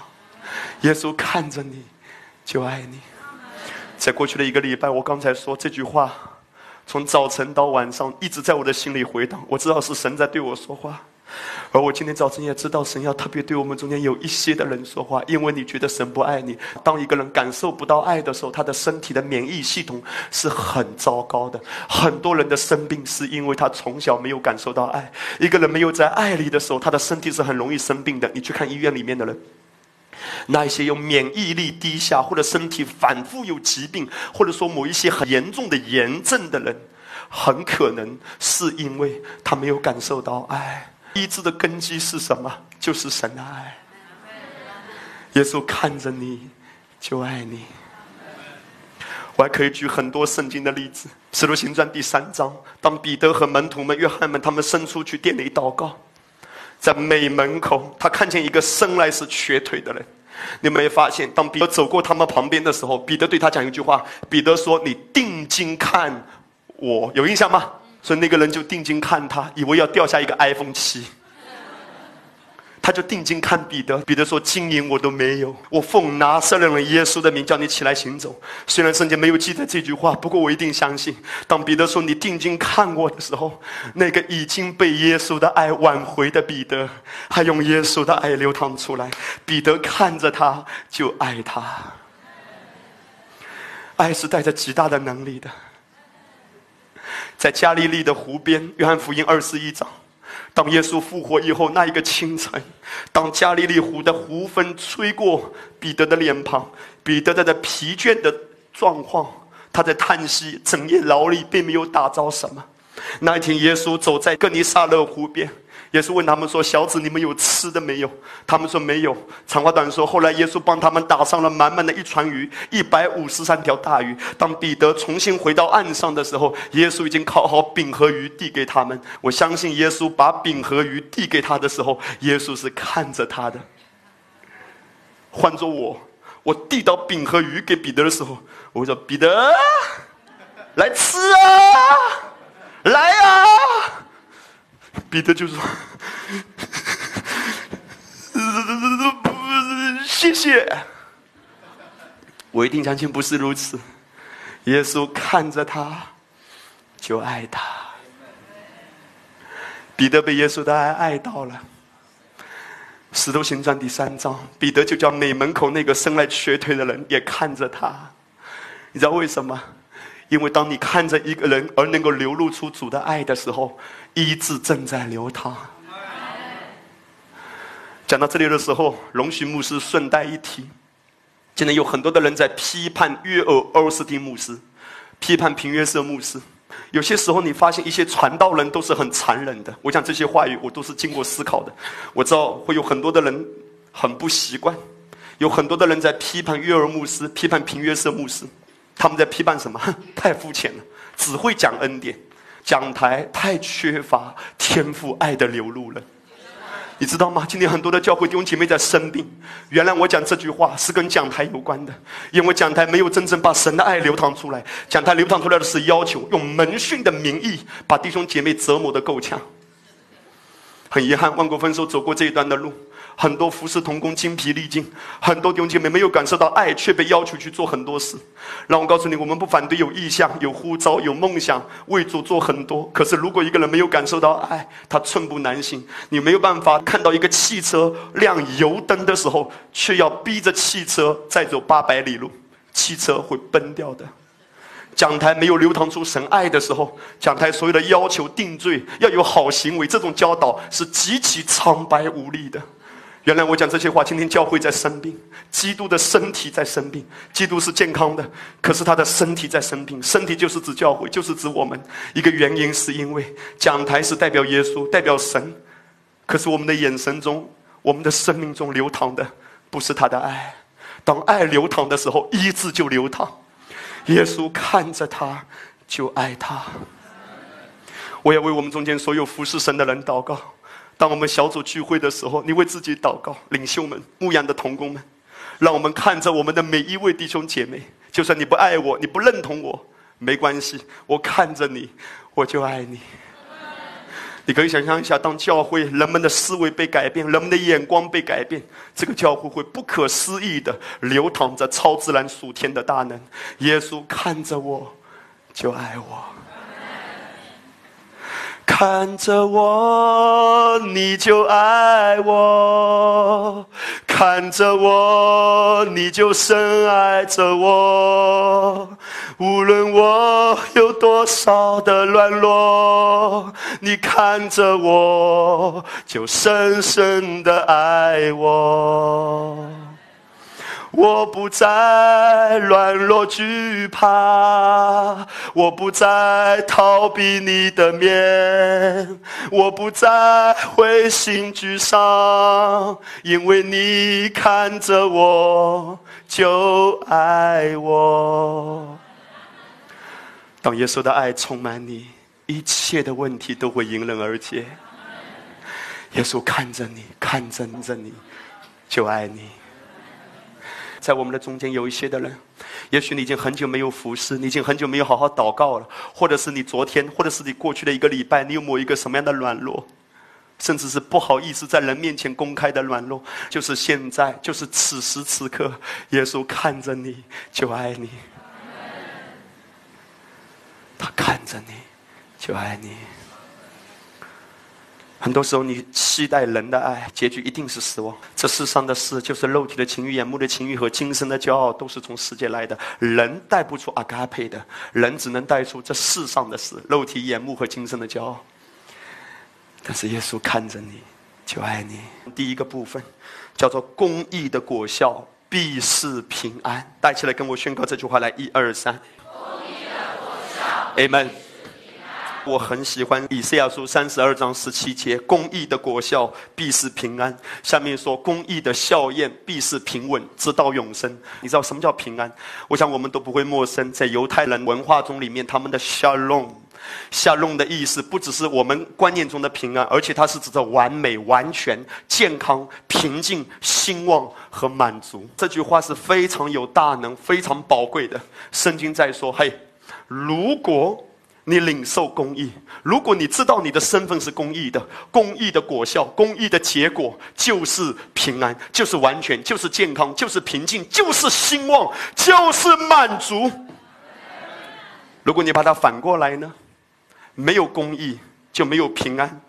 耶稣看着你就爱你。在过去的一个礼拜，我刚才说这句话，从早晨到晚上一直在我的心里回荡。我知道是神在对我说话。而我今天早晨也知道，神要特别对我们中间有一些的人说话，因为你觉得神不爱你。当一个人感受不到爱的时候，他的身体的免疫系统是很糟糕的。很多人的生病是因为他从小没有感受到爱。一个人没有在爱里的时候，他的身体是很容易生病的。你去看医院里面的人，那些有免疫力低下，或者身体反复有疾病，或者说某一些很严重的炎症的人，很可能是因为他没有感受到爱。医治的根基是什么？就是神的爱。耶稣看着你，就爱你。我还可以举很多圣经的例子，《使徒行传》第三章，当彼得和门徒们、约翰们他们伸出去店里祷告，在美门口，他看见一个生来是瘸腿的人。你没发现，当彼得走过他们旁边的时候，彼得对他讲一句话：“彼得说，你定睛看我，有印象吗？”所以那个人就定睛看他，以为要掉下一个 iPhone 七。他就定睛看彼得，彼得说：“金银我都没有，我奉拿撒勒人耶稣的名叫你起来行走。”虽然圣经没有记载这句话，不过我一定相信，当彼得说“你定睛看我”的时候，那个已经被耶稣的爱挽回的彼得，还用耶稣的爱流淌出来。彼得看着他就爱他，爱是带着极大的能力的。在加利利的湖边，约翰福音二十一章。当耶稣复活以后，那一个清晨，当加利利湖的湖风吹过彼得的脸庞，彼得在这疲倦的状况，他在叹息，整夜劳力并没有打着什么。那一天，耶稣走在哥尼撒勒湖边。耶稣问他们说：“小子，你们有吃的没有？”他们说：“没有。”长话短说，后来耶稣帮他们打上了满满的一船鱼，一百五十三条大鱼。当彼得重新回到岸上的时候，耶稣已经烤好饼和鱼递给他们。我相信耶稣把饼和鱼递给他的时候，耶稣是看着他的。换做我，我递到饼和鱼给彼得的时候，我会说：“彼得，来吃啊，来啊！”彼得就说：“ 谢谢。”我一定相信不是如此。耶稣看着他，就爱他。彼得被耶稣的爱爱到了。使徒行传第三章，彼得就叫美门口那个生来瘸腿的人也看着他。你知道为什么？因为当你看着一个人而能够流露出主的爱的时候。医治正在流淌。讲到这里的时候，龙须牧师顺带一提，今天有很多的人在批判约尔欧斯汀牧师，批判平约瑟牧师。有些时候，你发现一些传道人都是很残忍的。我讲这些话语，我都是经过思考的。我知道会有很多的人很不习惯，有很多的人在批判约尔牧师，批判平约瑟牧师。他们在批判什么？太肤浅了，只会讲恩典。讲台太缺乏天赋爱的流露了，你知道吗？今天很多的教会弟兄姐妹在生病。原来我讲这句话是跟讲台有关的，因为讲台没有真正把神的爱流淌出来。讲台流淌出来的是要求，用门训的名义把弟兄姐妹折磨的够呛。很遗憾，万国分手走过这一段的路。很多服侍同工精疲力尽，很多弟兄姐妹没有感受到爱，却被要求去做很多事。让我告诉你，我们不反对有意向、有呼召、有梦想，为主做很多。可是，如果一个人没有感受到爱，他寸步难行。你没有办法看到一个汽车亮油灯的时候，却要逼着汽车再走八百里路，汽车会崩掉的。讲台没有流淌出神爱的时候，讲台所有的要求定罪要有好行为，这种教导是极其苍白无力的。原来我讲这些话，今天教会在生病，基督的身体在生病。基督是健康的，可是他的身体在生病。身体就是指教会，就是指我们。一个原因是因为讲台是代表耶稣，代表神，可是我们的眼神中，我们的生命中流淌的不是他的爱。当爱流淌的时候，医治就流淌。耶稣看着他，就爱他。我要为我们中间所有服侍神的人祷告。当我们小组聚会的时候，你为自己祷告，领袖们、牧羊的童工们，让我们看着我们的每一位弟兄姐妹。就算你不爱我，你不认同我，没关系，我看着你，我就爱你。你可以想象一下，当教会人们的思维被改变，人们的眼光被改变，这个教会会不可思议的流淌着超自然属天的大能。耶稣看着我，就爱我。看着我，你就爱我；看着我，你就深爱着我。无论我有多少的软弱，你看着我，就深深的爱我。我不再软弱惧怕，我不再逃避你的面，我不再灰心沮丧，因为你看着我就爱我。当耶稣的爱充满你，一切的问题都会迎刃而解。耶稣看着你，看着你，就爱你。在我们的中间有一些的人，也许你已经很久没有服侍，你已经很久没有好好祷告了，或者是你昨天，或者是你过去的一个礼拜，你有某一个什么样的软弱？甚至是不好意思在人面前公开的软弱，就是现在，就是此时此刻，耶稣看着你就爱你，他看着你就爱你。很多时候，你期待人的爱，结局一定是失望。这世上的事，就是肉体的情欲、眼目的情欲和今生的骄傲，都是从世界来的。人带不出阿嘎佩的，人只能带出这世上的事：肉体、眼目和今生的骄傲。但是耶稣看着你，就爱你。第一个部分叫做公义的果效必是平安。带起来跟我宣告这句话来，一二三。公义的果效，Amen。我很喜欢以赛亚书三十二章十七节：公义的果效必是平安。下面说，公义的效验必是平稳，直到永生。你知道什么叫平安？我想我们都不会陌生。在犹太人文化中里面，他们的 shalom。下弄的意思不只是我们观念中的平安，而且它是指着完美、完全、健康、平静、兴旺和满足。这句话是非常有大能、非常宝贵的。圣经在说：“嘿，如果你领受公义，如果你知道你的身份是公义的，公义的果效、公义的结果就是平安，就是完全，就是健康，就是平静，就是兴旺，就是满足。如果你把它反过来呢？”没有公义，就没有平安，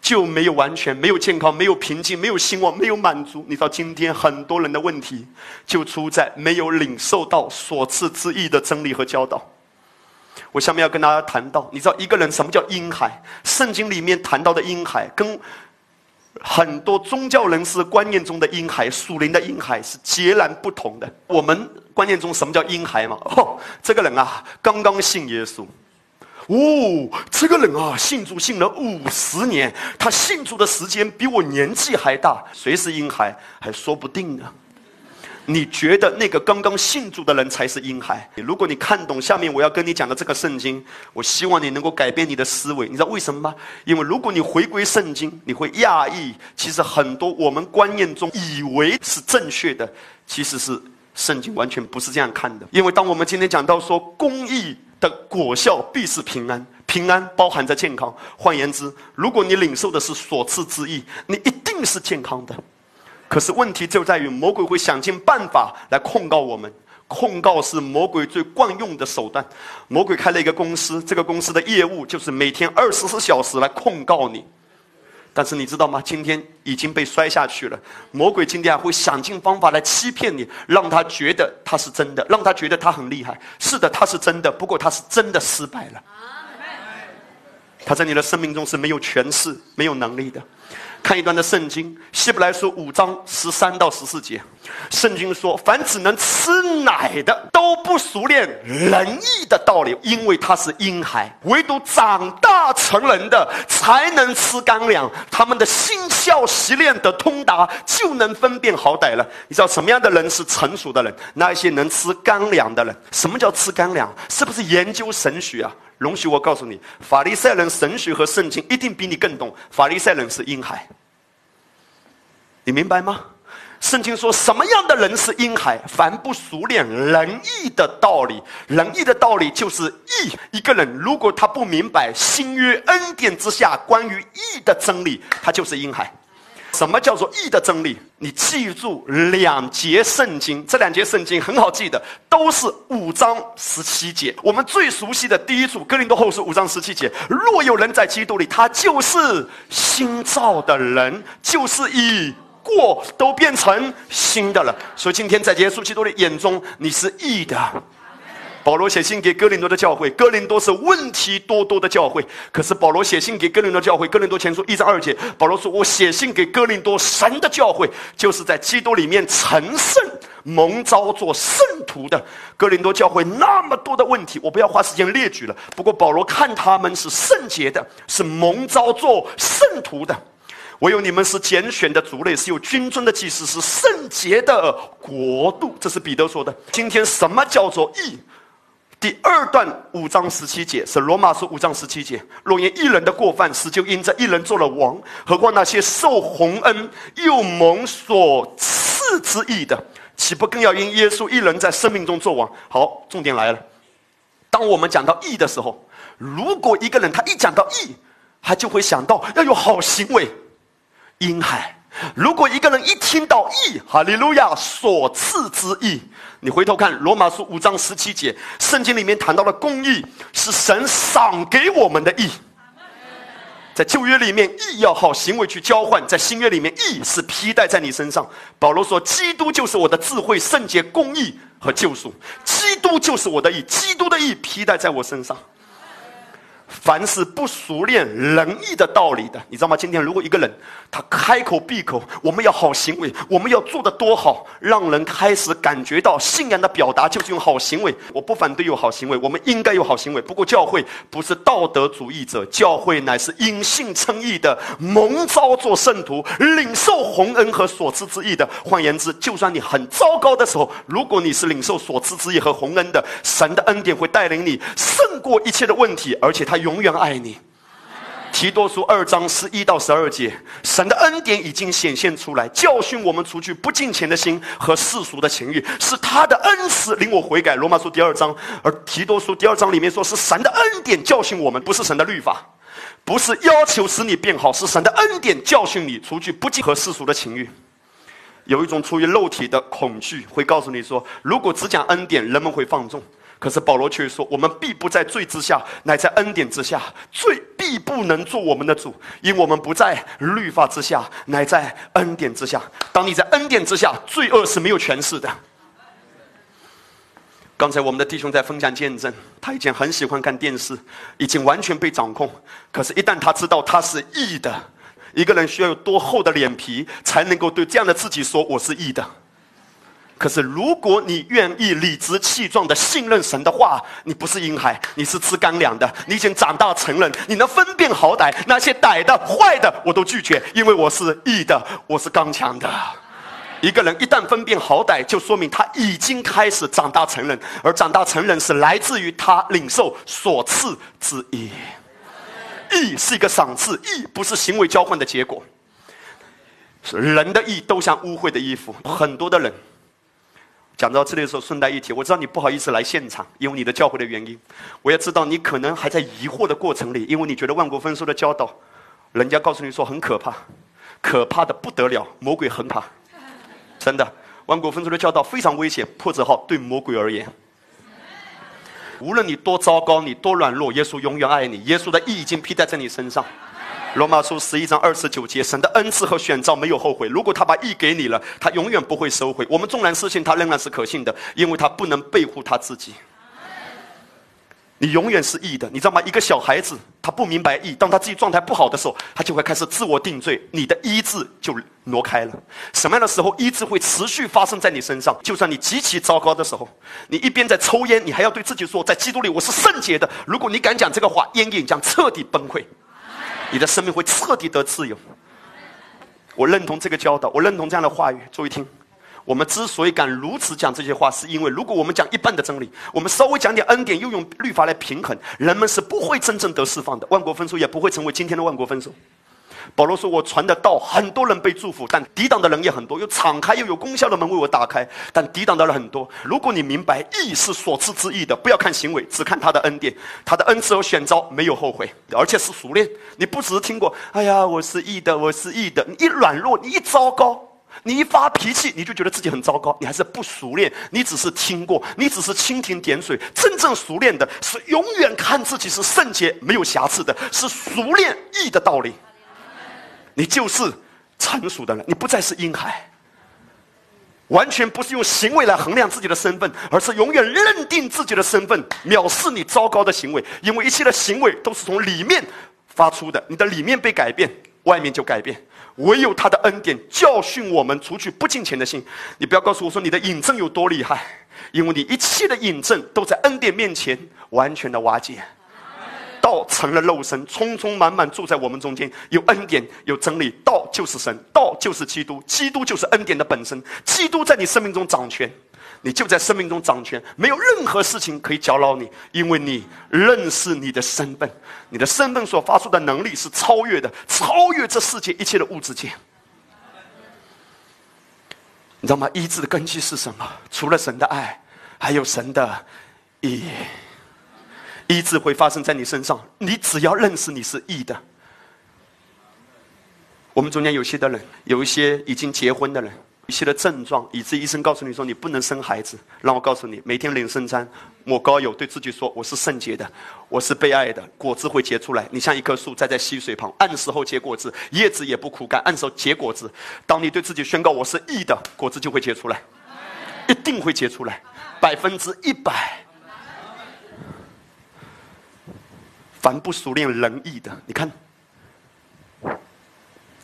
就没有完全，没有健康，没有平静，没有兴旺，没有满足。你知道，今天很多人的问题就出在没有领受到所赐之意的真理和教导。我下面要跟大家谈到，你知道一个人什么叫婴孩？圣经里面谈到的婴孩，跟很多宗教人士观念中的婴孩、属灵的婴孩是截然不同的。我们观念中什么叫婴孩嘛？哦，这个人啊，刚刚信耶稣。哦，这个人啊，信主信了五十年，他信主的时间比我年纪还大，谁是婴孩还说不定呢。你觉得那个刚刚信主的人才是婴孩？如果你看懂下面我要跟你讲的这个圣经，我希望你能够改变你的思维。你知道为什么吗？因为如果你回归圣经，你会讶异，其实很多我们观念中以为是正确的，其实是圣经完全不是这样看的。因为当我们今天讲到说公义。的果效必是平安，平安包含着健康。换言之，如果你领受的是所赐之意，你一定是健康的。可是问题就在于，魔鬼会想尽办法来控告我们。控告是魔鬼最惯用的手段。魔鬼开了一个公司，这个公司的业务就是每天二十四小时来控告你。但是你知道吗？今天已经被摔下去了。魔鬼今天还会想尽方法来欺骗你，让他觉得他是真的，让他觉得他很厉害。是的，他是真的，不过他是真的失败了。他在你的生命中是没有权势、没有能力的。看一段的圣经，希伯来书五章十三到十四节，圣经说：“凡只能吃奶的，都不熟练仁义的道理，因为他是婴孩；唯独长大成人的，才能吃干粮。他们的心窍习练得通达，就能分辨好歹了。你知道什么样的人是成熟的人？那些能吃干粮的人。什么叫吃干粮？是不是研究神学啊？容许我告诉你，法利赛人神学和圣经一定比你更懂。法利赛人是婴孩。”你明白吗？圣经说什么样的人是婴孩？凡不熟练仁义的道理，仁义的道理就是义。一个人如果他不明白新约恩典之下关于义的真理，他就是婴孩。什么叫做义的真理？你记住两节圣经，这两节圣经很好记的，都是五章十七节。我们最熟悉的第一组哥林多后书五章十七节：若有人在基督里，他就是新造的人，就是以。过都变成新的了，所以今天在耶稣基督的眼中，你是义的。保罗写信给哥林多的教会，哥林多是问题多多的教会。可是保罗写信给哥林多教会，哥林多前书一章二节，保罗说：“我写信给哥林多神的教会，就是在基督里面成圣、蒙召做圣徒的哥林多教会。那么多的问题，我不要花时间列举了。不过保罗看他们是圣洁的，是蒙召做圣徒的。”唯有你们是拣选的族类，是有君尊的祭司，是圣洁的国度。这是彼得说的。今天什么叫做义？第二段五章十七节是罗马书五章十七节。若因一人的过犯，死就因这一人做了王，何况那些受洪恩又蒙所赐之义的，岂不更要因耶稣一人在生命中做王？好，重点来了。当我们讲到义的时候，如果一个人他一讲到义，他就会想到要有好行为。婴孩，如果一个人一听到义，哈利路亚所赐之义，你回头看罗马书五章十七节，圣经里面谈到的公义是神赏给我们的义。在旧约里面，义要好行为去交换；在新约里面，义是披戴在你身上。保罗说：“基督就是我的智慧、圣洁、公义和救赎。基督就是我的义，基督的义披戴在我身上。”凡是不熟练仁义的道理的，你知道吗？今天如果一个人他开口闭口，我们要好行为，我们要做的多好，让人开始感觉到信仰的表达就是用好行为。我不反对有好行为，我们应该有好行为。不过教会不是道德主义者，教会乃是因信称义的，蒙召做圣徒，领受洪恩和所赐之义的。换言之，就算你很糟糕的时候，如果你是领受所赐之义和洪恩的，神的恩典会带领你胜过一切的问题，而且他。永远爱你。提多书二章十一到十二节，神的恩典已经显现出来，教训我们除去不敬虔的心和世俗的情欲，是他的恩慈令我悔改。罗马书第二章，而提多书第二章里面说是神的恩典教训我们，不是神的律法，不是要求使你变好，是神的恩典教训你除去不敬和世俗的情欲。有一种出于肉体的恐惧，会告诉你说，如果只讲恩典，人们会放纵。可是保罗却说：“我们必不在罪之下，乃在恩典之下。罪必不能做我们的主，因我们不在律法之下，乃在恩典之下。当你在恩典之下，罪恶是没有权势的。”刚才我们的弟兄在分享见证，他以前很喜欢看电视，已经完全被掌控。可是，一旦他知道他是义的，一个人需要有多厚的脸皮，才能够对这样的自己说：“我是义的。”可是，如果你愿意理直气壮的信任神的话，你不是婴孩，你是吃干粮的，你已经长大成人，你能分辨好歹，那些歹的、坏的，我都拒绝，因为我是义的，我是刚强的。一个人一旦分辨好歹，就说明他已经开始长大成人，而长大成人是来自于他领受所赐之义。义是一个赏赐，义不是行为交换的结果。人的义都像污秽的衣服，很多的人。讲到这里的时候，顺带一提，我知道你不好意思来现场，因为你的教会的原因。我也知道你可能还在疑惑的过程里，因为你觉得万国丰收的教导，人家告诉你说很可怕，可怕的不得了，魔鬼很怕。真的，万国丰收的教导非常危险，破折号对魔鬼而言。无论你多糟糕，你多软弱，耶稣永远爱你，耶稣的义已经披戴在你身上。罗马书十一章二十九节，神的恩赐和选召没有后悔。如果他把义给你了，他永远不会收回。我们纵然失信，他仍然是可信的，因为他不能背负他自己。你永远是义的，你知道吗？一个小孩子他不明白义，当他自己状态不好的时候，他就会开始自我定罪，你的医治就挪开了。什么样的时候医治会持续发生在你身上？就算你极其糟糕的时候，你一边在抽烟，你还要对自己说，在基督里我是圣洁的。如果你敢讲这个话，烟瘾将彻底崩溃。你的生命会彻底得自由。我认同这个教导，我认同这样的话语。注意听，我们之所以敢如此讲这些话，是因为如果我们讲一半的真理，我们稍微讲点恩典，又用律法来平衡，人们是不会真正得释放的。万国丰收也不会成为今天的万国丰收。保罗说：“我传的道，很多人被祝福，但抵挡的人也很多。有敞开又有功效的门为我打开，但抵挡的人很多。如果你明白义是所赐之义的，不要看行为，只看他的恩典。他的恩赐和选召没有后悔，而且是熟练。你不只是听过，哎呀，我是义的，我是义的。你一软弱，你一糟糕，你一发脾气，你就觉得自己很糟糕。你还是不熟练，你只是听过，你只是蜻蜓点水。真正熟练的是永远看自己是圣洁、没有瑕疵的，是熟练义的道理。”你就是成熟的人，你不再是婴孩。完全不是用行为来衡量自己的身份，而是永远认定自己的身份，藐视你糟糕的行为。因为一切的行为都是从里面发出的，你的里面被改变，外面就改变。唯有他的恩典教训我们，除去不敬虔的心。你不要告诉我说你的引证有多厉害，因为你一切的引证都在恩典面前完全的瓦解。道成了肉身，匆匆满满住在我们中间。有恩典，有真理。道就是神，道就是基督，基督就是恩典的本身。基督在你生命中掌权，你就在生命中掌权。没有任何事情可以搅扰你，因为你认识你的身份。你的身份所发出的能力是超越的，超越这世界一切的物质界。你知道吗？医治的根基是什么？除了神的爱，还有神的意义。医治会发生在你身上，你只要认识你是义的，我们中间有些的人，有一些已经结婚的人，一些的症状，以致医生告诉你说你不能生孩子。让我告诉你，每天领圣餐，抹膏油，对自己说我是圣洁的，我是被爱的，果子会结出来。你像一棵树栽在溪水旁，按时候结果子，叶子也不枯干，按时候结果子。当你对自己宣告我是义的，果子就会结出来，一定会结出来，百分之一百。凡不熟练仁义的，你看。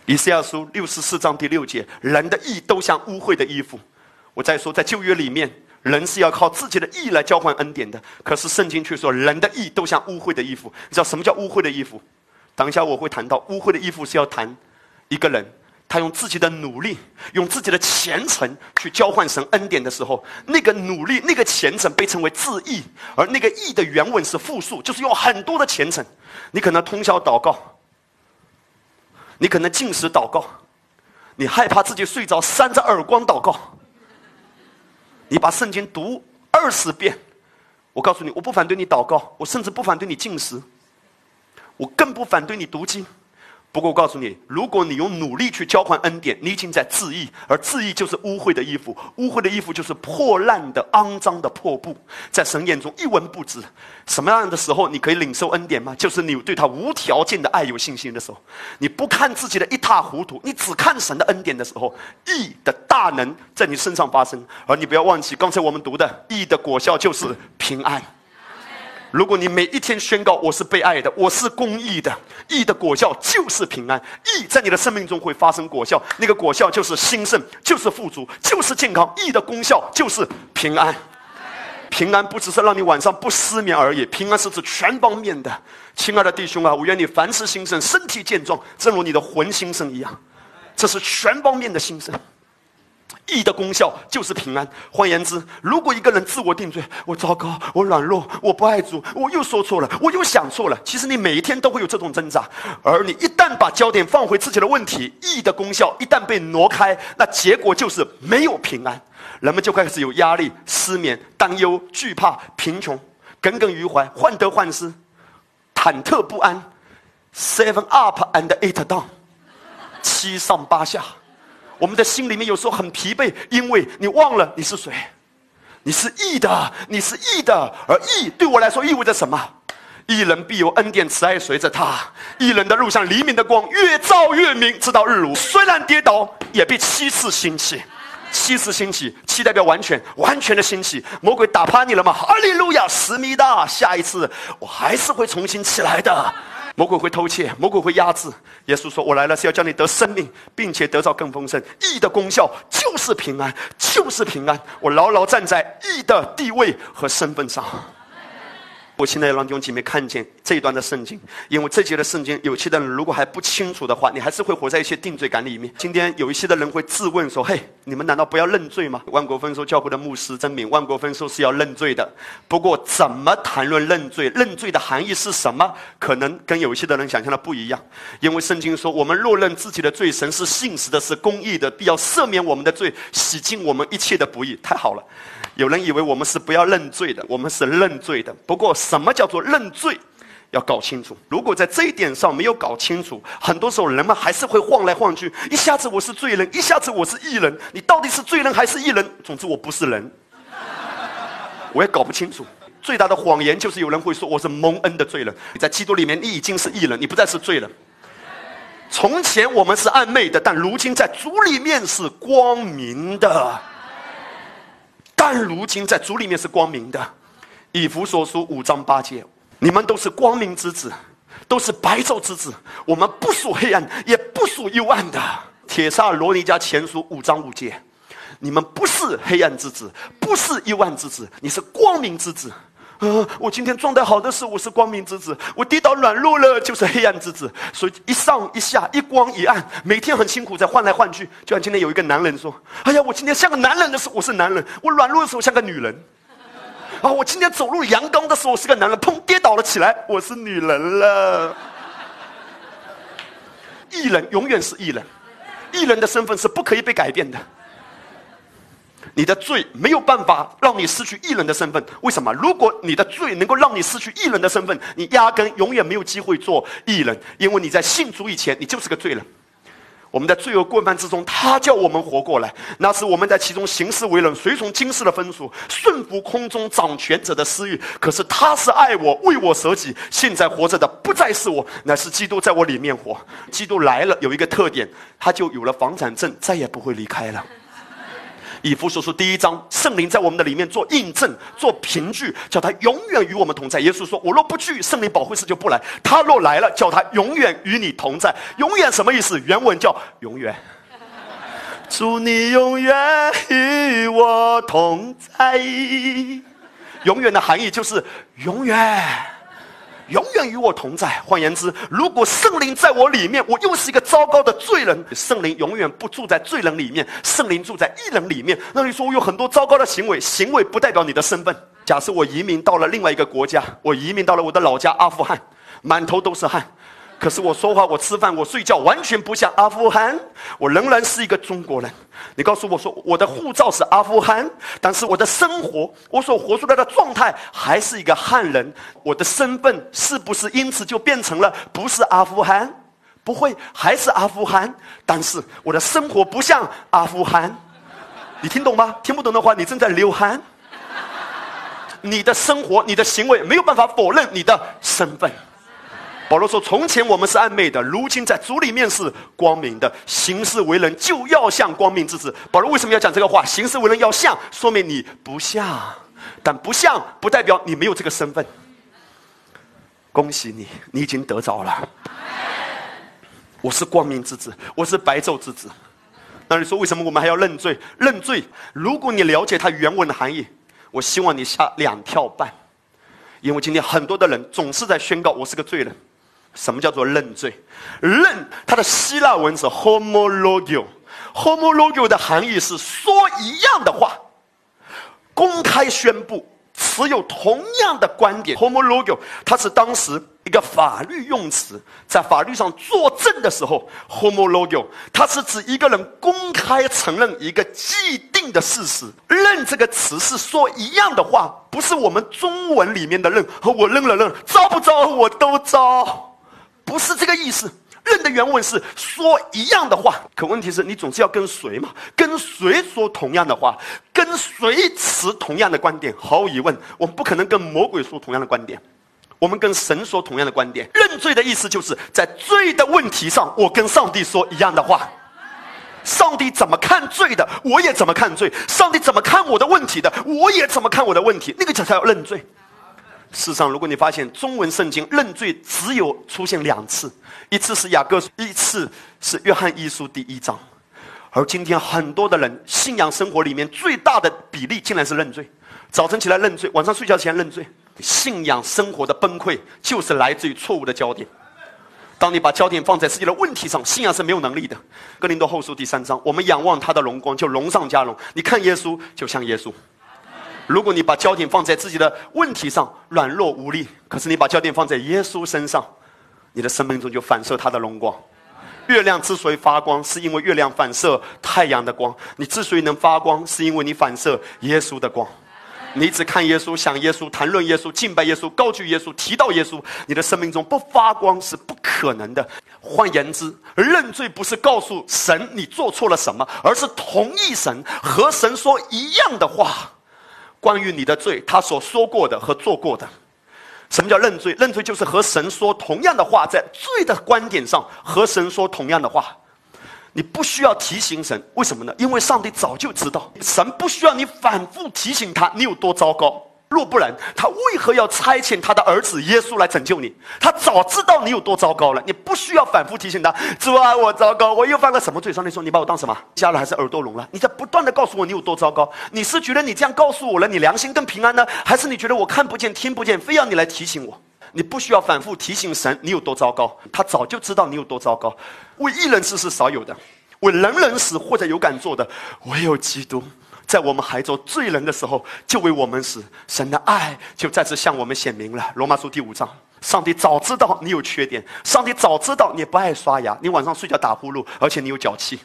以赛亚书六十四章第六节，人的义都像污秽的衣服。我再说，在旧约里面，人是要靠自己的义来交换恩典的。可是圣经却说，人的义都像污秽的衣服。你知道什么叫污秽的衣服？等一下我会谈到，污秽的衣服是要谈一个人，他用自己的努力，用自己的虔诚去交换神恩典的时候，那个努力、那个虔诚被称为自义，而那个义的原文是复数，就是用很多的虔诚。你可能通宵祷告。你可能进食祷告，你害怕自己睡着，扇着耳光祷告。你把圣经读二十遍，我告诉你，我不反对你祷告，我甚至不反对你进食，我更不反对你读经。不过我告诉你，如果你用努力去交换恩典，你已经在自义，而自义就是污秽的衣服，污秽的衣服就是破烂的、肮脏的破布，在神眼中一文不值。什么样的时候你可以领受恩典吗？就是你对他无条件的爱有信心的时候，你不看自己的一塌糊涂，你只看神的恩典的时候，义的大能在你身上发生。而你不要忘记，刚才我们读的义的果效就是平安。如果你每一天宣告我是被爱的，我是公义的，义的果效就是平安。义在你的生命中会发生果效，那个果效就是兴盛，就是富足，就是健康。义的功效就是平安。平安不只是让你晚上不失眠而已，平安是指全方面的。亲爱的弟兄啊，我愿你凡事兴盛，身体健壮，正如你的魂兴盛一样。这是全方面的兴盛。义的功效就是平安。换言之，如果一个人自我定罪，我糟糕，我软弱，我不爱主，我又说错了，我又想错了。其实你每一天都会有这种挣扎，而你一旦把焦点放回自己的问题，义的功效一旦被挪开，那结果就是没有平安，人们就开始有压力、失眠、担忧、惧怕、贫穷、耿耿于怀、患得患失、忐忑不安，seven up and eight down，七上八下。我们的心里面有时候很疲惫，因为你忘了你是谁，你是义的，你是义的，而义对我来说意味着什么？义人必有恩典慈爱随着他，义人的路像黎明的光，越照越明，直到日落。虽然跌倒，也必七次兴起，七次兴起，七代表完全，完全的兴起。魔鬼打趴你了吗？哈利路亚，思密达，下一次我还是会重新起来的。魔鬼会偷窃，魔鬼会压制。耶稣说：“我来了是要叫你得生命，并且得到更丰盛。义的功效就是平安，就是平安。我牢牢站在义的地位和身份上。”我现在让弟兄姐妹看见这一段的圣经，因为这节的圣经，有些的人如果还不清楚的话，你还是会活在一些定罪感里面。今天有一些的人会质问说：“嘿，你们难道不要认罪吗？”万国丰收教会的牧师证明，万国丰收是要认罪的。不过，怎么谈论认罪？认罪的含义是什么？可能跟有一些的人想象的不一样。因为圣经说：“我们若认自己的罪，神是信实的，是公义的，必要赦免我们的罪，洗净我们一切的不义。”太好了。有人以为我们是不要认罪的，我们是认罪的。不过，什么叫做认罪，要搞清楚。如果在这一点上没有搞清楚，很多时候人们还是会晃来晃去。一下子我是罪人，一下子我是义人。你到底是罪人还是义人？总之我不是人，我也搞不清楚。最大的谎言就是有人会说我是蒙恩的罪人。你在基督里面，你已经是义人，你不再是罪人。从前我们是暧昧的，但如今在主里面是光明的。但如今在主里面是光明的，以弗所书五章八节，你们都是光明之子，都是白昼之子。我们不属黑暗，也不属幽暗的。铁萨罗尼迦前书五章五节，你们不是黑暗之子，不是幽暗之子，你是光明之子。呃，我今天状态好的时候，我是光明之子；我跌倒软弱了，就是黑暗之子。所以一上一下，一光一暗，每天很辛苦，在换来换去。就像今天有一个男人说：“哎呀，我今天像个男人的时候，我是男人；我软弱的时候像个女人。啊，我今天走路阳刚的时候，我是个男人；砰，跌倒了起来，我是女人了。”艺人永远是艺人，艺人的身份是不可以被改变的。你的罪没有办法让你失去艺人的身份，为什么？如果你的罪能够让你失去艺人的身份，你压根永远没有机会做艺人，因为你在信主以前，你就是个罪人。我们在罪恶过犯之中，他叫我们活过来。那是我们在其中行事为人，随从今世的风俗，顺服空中掌权者的私欲。可是他是爱我，为我舍己。现在活着的不再是我，乃是基督在我里面活。基督来了，有一个特点，他就有了房产证，再也不会离开了。以弗所书第一章，圣灵在我们的里面做印证、做凭据，叫他永远与我们同在。耶稣说：“我若不去，圣灵保护师就不来；他若来了，叫他永远与你同在。永远什么意思？原文叫永远。祝你永远与我同在。永远的含义就是永远。”永远与我同在。换言之，如果圣灵在我里面，我又是一个糟糕的罪人。圣灵永远不住在罪人里面，圣灵住在义人里面。那你说我有很多糟糕的行为，行为不代表你的身份。假设我移民到了另外一个国家，我移民到了我的老家阿富汗，满头都是汗。可是我说话、我吃饭、我睡觉，完全不像阿富汗。我仍然是一个中国人。你告诉我说，我的护照是阿富汗，但是我的生活，我所活出来的状态还是一个汉人。我的身份是不是因此就变成了不是阿富汗？不会，还是阿富汗。但是我的生活不像阿富汗。你听懂吗？听不懂的话，你正在流汗。你的生活、你的行为没有办法否认你的身份。保罗说：“从前我们是暧昧的，如今在主里面是光明的。行事为人就要像光明之子。”保罗为什么要讲这个话？行事为人要像，说明你不像，但不像不代表你没有这个身份。恭喜你，你已经得着了。我是光明之子，我是白昼之子。那你说为什么我们还要认罪？认罪，如果你了解它原文的含义，我希望你下两跳半，因为今天很多的人总是在宣告我是个罪人。什么叫做认罪？认，它的希腊文是 homologio，homologio 的含义是说一样的话，公开宣布持有同样的观点。homologio 它是当时一个法律用词，在法律上作证的时候，homologio 它是指一个人公开承认一个既定的事实。认这个词是说一样的话，不是我们中文里面的认和我认了认，招不招我都招。不是这个意思，认的原文是说一样的话，可问题是你总是要跟谁嘛？跟谁说同样的话？跟谁持同样的观点？毫无疑问，我们不可能跟魔鬼说同样的观点，我们跟神说同样的观点。认罪的意思就是在罪的问题上，我跟上帝说一样的话。上帝怎么看罪的，我也怎么看罪；上帝怎么看我的问题的，我也怎么看我的问题。那个才叫认罪。事实上，如果你发现中文圣经认罪只有出现两次，一次是雅各书，一次是约翰一书第一章。而今天很多的人信仰生活里面最大的比例竟然是认罪，早晨起来认罪，晚上睡觉前认罪。信仰生活的崩溃就是来自于错误的焦点。当你把焦点放在自己的问题上，信仰是没有能力的。哥林多后书第三章，我们仰望他的荣光，就荣上加荣。你看耶稣，就像耶稣。如果你把焦点放在自己的问题上，软弱无力；可是你把焦点放在耶稣身上，你的生命中就反射他的荣光。月亮之所以发光，是因为月亮反射太阳的光；你之所以能发光，是因为你反射耶稣的光。你只看耶稣，想耶稣，谈论耶稣，敬拜耶稣，高举耶稣，提到耶稣，你的生命中不发光是不可能的。换言之，认罪不是告诉神你做错了什么，而是同意神和神说一样的话。关于你的罪，他所说过的和做过的，什么叫认罪？认罪就是和神说同样的话，在罪的观点上和神说同样的话。你不需要提醒神，为什么呢？因为上帝早就知道，神不需要你反复提醒他你有多糟糕。若不然，他为何要差遣他的儿子耶稣来拯救你？他早知道你有多糟糕了，你不需要反复提醒他。主啊，我糟糕，我又犯了什么罪？上帝说：“你把我当什么？瞎了还是耳朵聋了？”你在不断的告诉我你有多糟糕。你是觉得你这样告诉我了，你良心更平安呢？还是你觉得我看不见、听不见，非要你来提醒我？你不需要反复提醒神你有多糟糕，他早就知道你有多糟糕。为一人死是少有的，为人人死或者有敢做的，唯有基督。在我们还做罪人的时候，就为我们死，神的爱就再次向我们显明了。罗马书第五章，上帝早知道你有缺点，上帝早知道你不爱刷牙，你晚上睡觉打呼噜，而且你有脚气，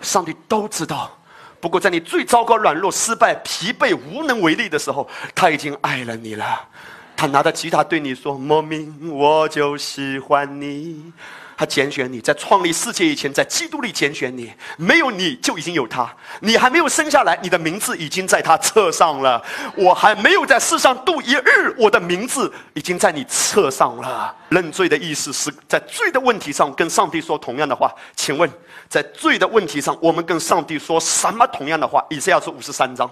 上帝都知道。不过在你最糟糕、软弱、失败、疲惫、无能为力的时候，他已经爱了你了。他拿着吉他对你说：“莫名我就喜欢你。”他拣选你，在创立世界以前，在基督里拣选你。没有你就已经有他，你还没有生下来，你的名字已经在他册上了。我还没有在世上度一日，我的名字已经在你册上了。认罪的意思是在罪的问题上跟上帝说同样的话。请问，在罪的问题上，我们跟上帝说什么同样的话？以赛亚书五十三章，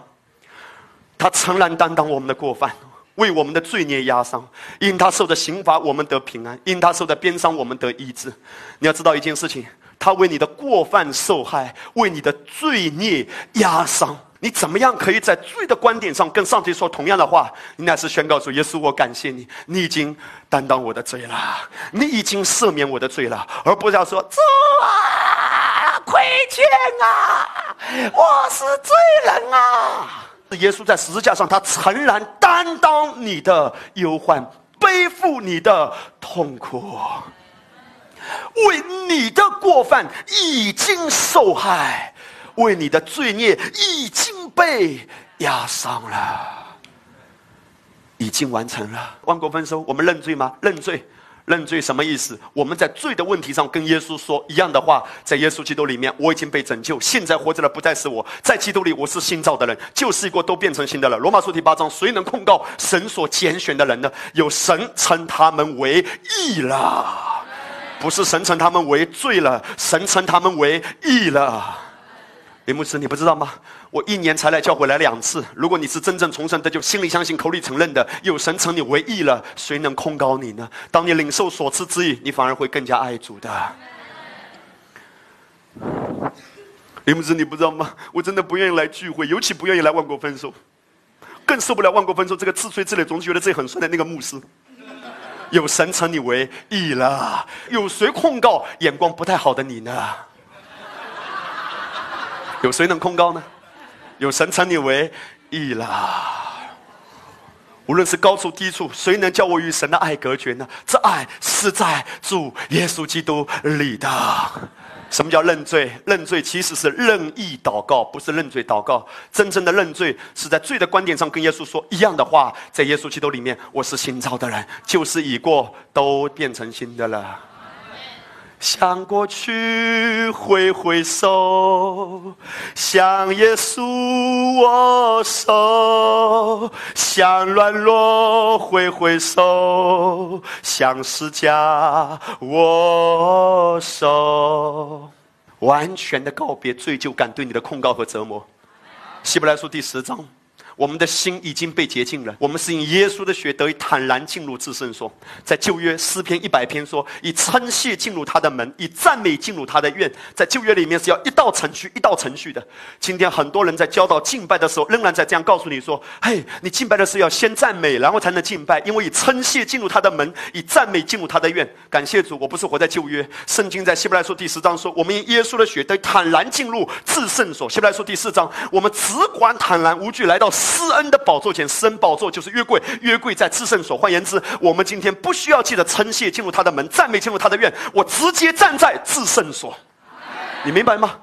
他诚然担当我们的过犯。为我们的罪孽压伤，因他受的刑罚，我们得平安；因他受的鞭伤，我们得医治。你要知道一件事情，他为你的过犯受害，为你的罪孽压伤。你怎么样可以在罪的观点上跟上帝说同样的话？你乃是宣告说：“耶稣，我感谢你，你已经担当我的罪了，你已经赦免我的罪了，而不是要说主啊，亏欠啊，我是罪人啊。”耶稣在十字架上，他诚然担当你的忧患，背负你的痛苦，为你的过犯已经受害，为你的罪孽已经被压伤了，已经完成了。万国丰收，我们认罪吗？认罪。认罪什么意思？我们在罪的问题上跟耶稣说一样的话，在耶稣基督里面，我已经被拯救，现在活着的不再是我，在基督里我是新造的人，旧事过都变成新的了。罗马书第八章，谁能控告神所拣选的人呢？有神称他们为义了，不是神称他们为罪了，神称他们为义了。林牧师，你不知道吗？我一年才来教会来两次。如果你是真正重生的，就、心里相信、口里承认的，有神称你为义了，谁能控告你呢？当你领受所赐之意，你反而会更加爱主的。林牧师，你不知道吗？我真的不愿意来聚会，尤其不愿意来万国分手，更受不了万国分手这个自吹自擂、总是觉得自己很帅的那个牧师。有神称你为义了，有谁控告眼光不太好的你呢？有谁能控告呢？有神称你为义啦。无论是高处低处，谁能叫我与神的爱隔绝呢？这爱是在主耶稣基督里的。什么叫认罪？认罪其实是任意祷告，不是认罪祷告。真正的认罪是在罪的观点上跟耶稣说一样的话。在耶稣基督里面，我是新造的人，旧事已过，都变成新的了。向过去挥挥手，向耶稣握手，向软弱挥挥手，向释迦握手，完全的告别罪疚感对你的控告和折磨。希伯来书第十章。我们的心已经被洁净了，我们是因耶稣的血得以坦然进入至圣所。在旧约诗篇一百篇说，以称谢进入他的门，以赞美进入他的院。在旧约里面是要一道程序一道程序的。今天很多人在教导敬拜的时候，仍然在这样告诉你说：“嘿，你敬拜的是要先赞美，然后才能敬拜，因为以称谢进入他的门，以赞美进入他的院。”感谢主，我不是活在旧约。圣经在希伯来书第十章说，我们因耶稣的血得以坦然进入至圣所。希伯来书第四章，我们只管坦然无惧来到。施恩的宝座前，施恩宝座就是约柜，约柜在至圣所。换言之，我们今天不需要记得称谢进入他的门，赞美进入他的院，我直接站在至圣所。你明白吗？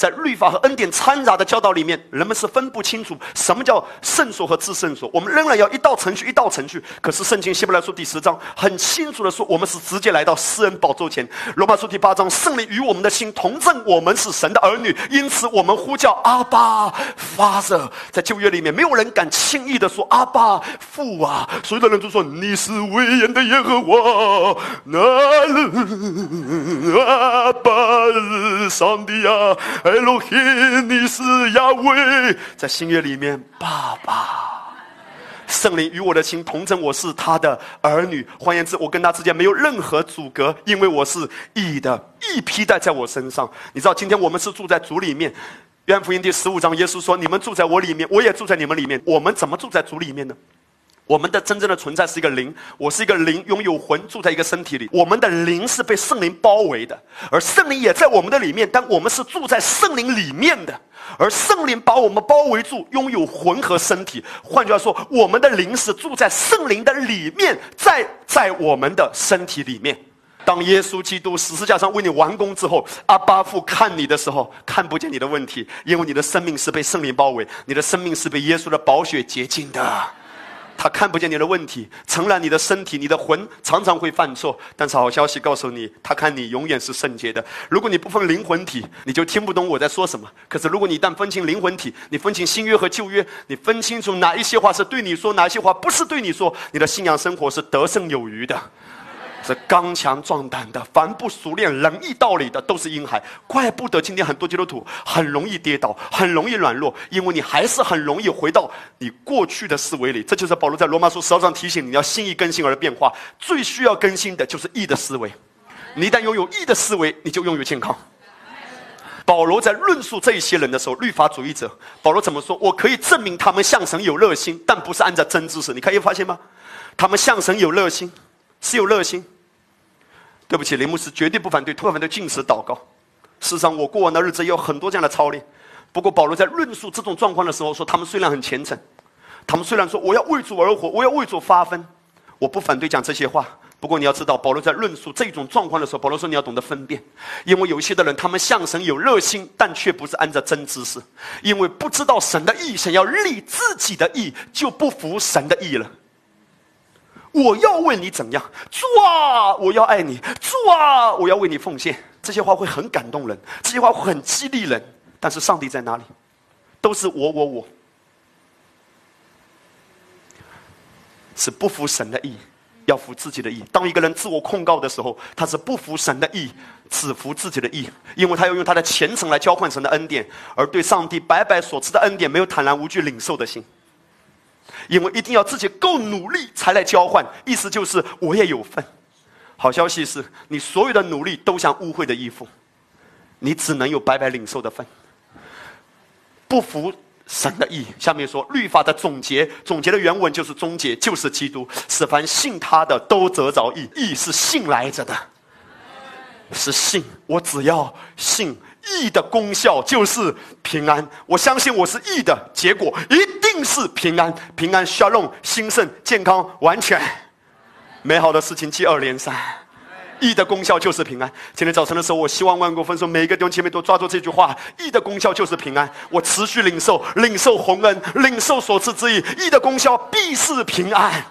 在律法和恩典掺杂的教导里面，人们是分不清楚什么叫圣所和至圣所。我们仍然要一道程序，一道程序。可是圣经希伯来书第十章很清楚的说，我们是直接来到施恩宝座前。罗马书第八章，圣灵与我们的心同证，我们是神的儿女，因此我们呼叫阿巴发热。在旧约里面，没有人敢轻易的说阿巴父啊，所有的人都说你是威严的耶和华，那阿巴上帝啊。艾罗黑，你是亚威，在新约里面，爸爸，圣灵与我的心同证，我是他的儿女。换言之，我跟他之间没有任何阻隔，因为我是义的，义披戴在我身上。你知道，今天我们是住在主里面。约翰福音第十五章，耶稣说：“你们住在我里面，我也住在你们里面。”我们怎么住在主里面呢？我们的真正的存在是一个灵，我是一个灵，拥有魂，住在一个身体里。我们的灵是被圣灵包围的，而圣灵也在我们的里面。但我们是住在圣灵里面的，而圣灵把我们包围住，拥有魂和身体。换句话说，我们的灵是住在圣灵的里面，在在我们的身体里面。当耶稣基督十字架上为你完工之后，阿巴父看你的时候，看不见你的问题，因为你的生命是被圣灵包围，你的生命是被耶稣的宝血洁净的。他看不见你的问题，诚然你的身体、你的魂常常会犯错，但是好消息告诉你，他看你永远是圣洁的。如果你不分灵魂体，你就听不懂我在说什么。可是如果你一旦分清灵魂体，你分清新约和旧约，你分清楚哪一些话是对你说，哪一些话不是对你说，你的信仰生活是得胜有余的。是刚强壮胆的，凡不熟练仁义道理的，都是婴孩。怪不得今天很多基督徒很容易跌倒，很容易软弱，因为你还是很容易回到你过去的思维里。这就是保罗在罗马书十二章提醒你要心意更新而变化。最需要更新的就是义的思维。你一旦拥有义的思维，你就拥有健康。保罗在论述这一些人的时候，律法主义者，保罗怎么说？我可以证明他们向神有热心，但不是按照真知识。你可以发现吗？他们向神有热心。是有热心。对不起，林牧师绝对不反对，特别反对禁食祷告。事实上，我过完的日子也有很多这样的操练。不过，保罗在论述这种状况的时候说，他们虽然很虔诚，他们虽然说我要为主而活，我要为主发奋，我不反对讲这些话。不过，你要知道，保罗在论述这种状况的时候，保罗说你要懂得分辨，因为有一些的人，他们向神有热心，但却不是按照真知识，因为不知道神的意，想要立自己的意，就不服神的意了。我要为你怎样主啊！我要爱你主啊！我要为你奉献。这些话会很感动人，这些话会很激励人。但是上帝在哪里？都是我我我，是不服神的意，要服自己的意。当一个人自我控告的时候，他是不服神的意，只服自己的意，因为他要用他的虔诚来交换神的恩典，而对上帝白白所赐的恩典没有坦然无惧领受的心。因为一定要自己够努力才来交换，意思就是我也有份。好消息是你所有的努力都像污秽的衣服，你只能有白白领受的份。不服神的意，下面说律法的总结，总结的原文就是终结，就是基督，使凡信他的都得着义。义是信来着的，是信。我只要信。义的功效就是平安。我相信我是义的结果，一定是平安。平安、消融、兴盛、健康、完全，美好的事情接二连三。义的功效就是平安。今天早晨的时候，我希望万国分说，每一个弟兄姐妹都抓住这句话：义的功效就是平安。我持续领受，领受洪恩，领受所赐之义。义的功效必是平安。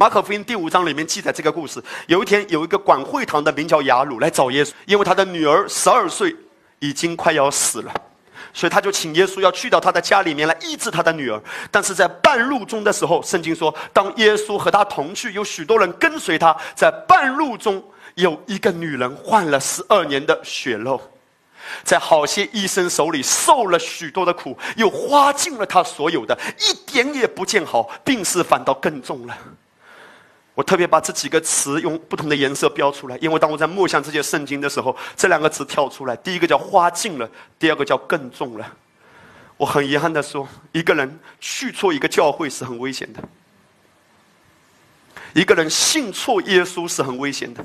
马可福音第五章里面记载这个故事：有一天，有一个管会堂的名叫雅鲁来找耶稣，因为他的女儿十二岁，已经快要死了，所以他就请耶稣要去到他的家里面来医治他的女儿。但是在半路中的时候，圣经说，当耶稣和他同去，有许多人跟随他，在半路中有一个女人患了十二年的血漏，在好些医生手里受了许多的苦，又花尽了他所有的，一点也不见好，病势反倒更重了。我特别把这几个词用不同的颜色标出来，因为当我在默想这些圣经的时候，这两个词跳出来。第一个叫花尽了，第二个叫更重了。我很遗憾的说，一个人去错一个教会是很危险的，一个人信错耶稣是很危险的，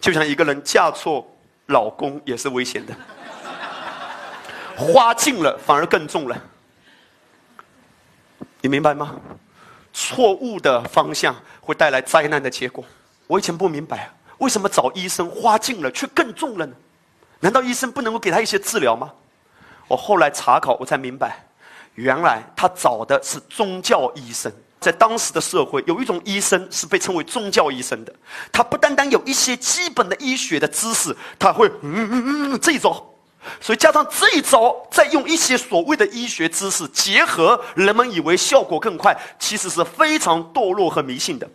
就像一个人嫁错老公也是危险的。花尽了反而更重了，你明白吗？错误的方向会带来灾难的结果。我以前不明白，为什么找医生花尽了却更重了呢？难道医生不能够给他一些治疗吗？我后来查考，我才明白，原来他找的是宗教医生。在当时的社会，有一种医生是被称为宗教医生的，他不单单有一些基本的医学的知识，他会嗯嗯嗯这种。所以加上这一招，再用一些所谓的医学知识结合，人们以为效果更快，其实是非常堕落和迷信的。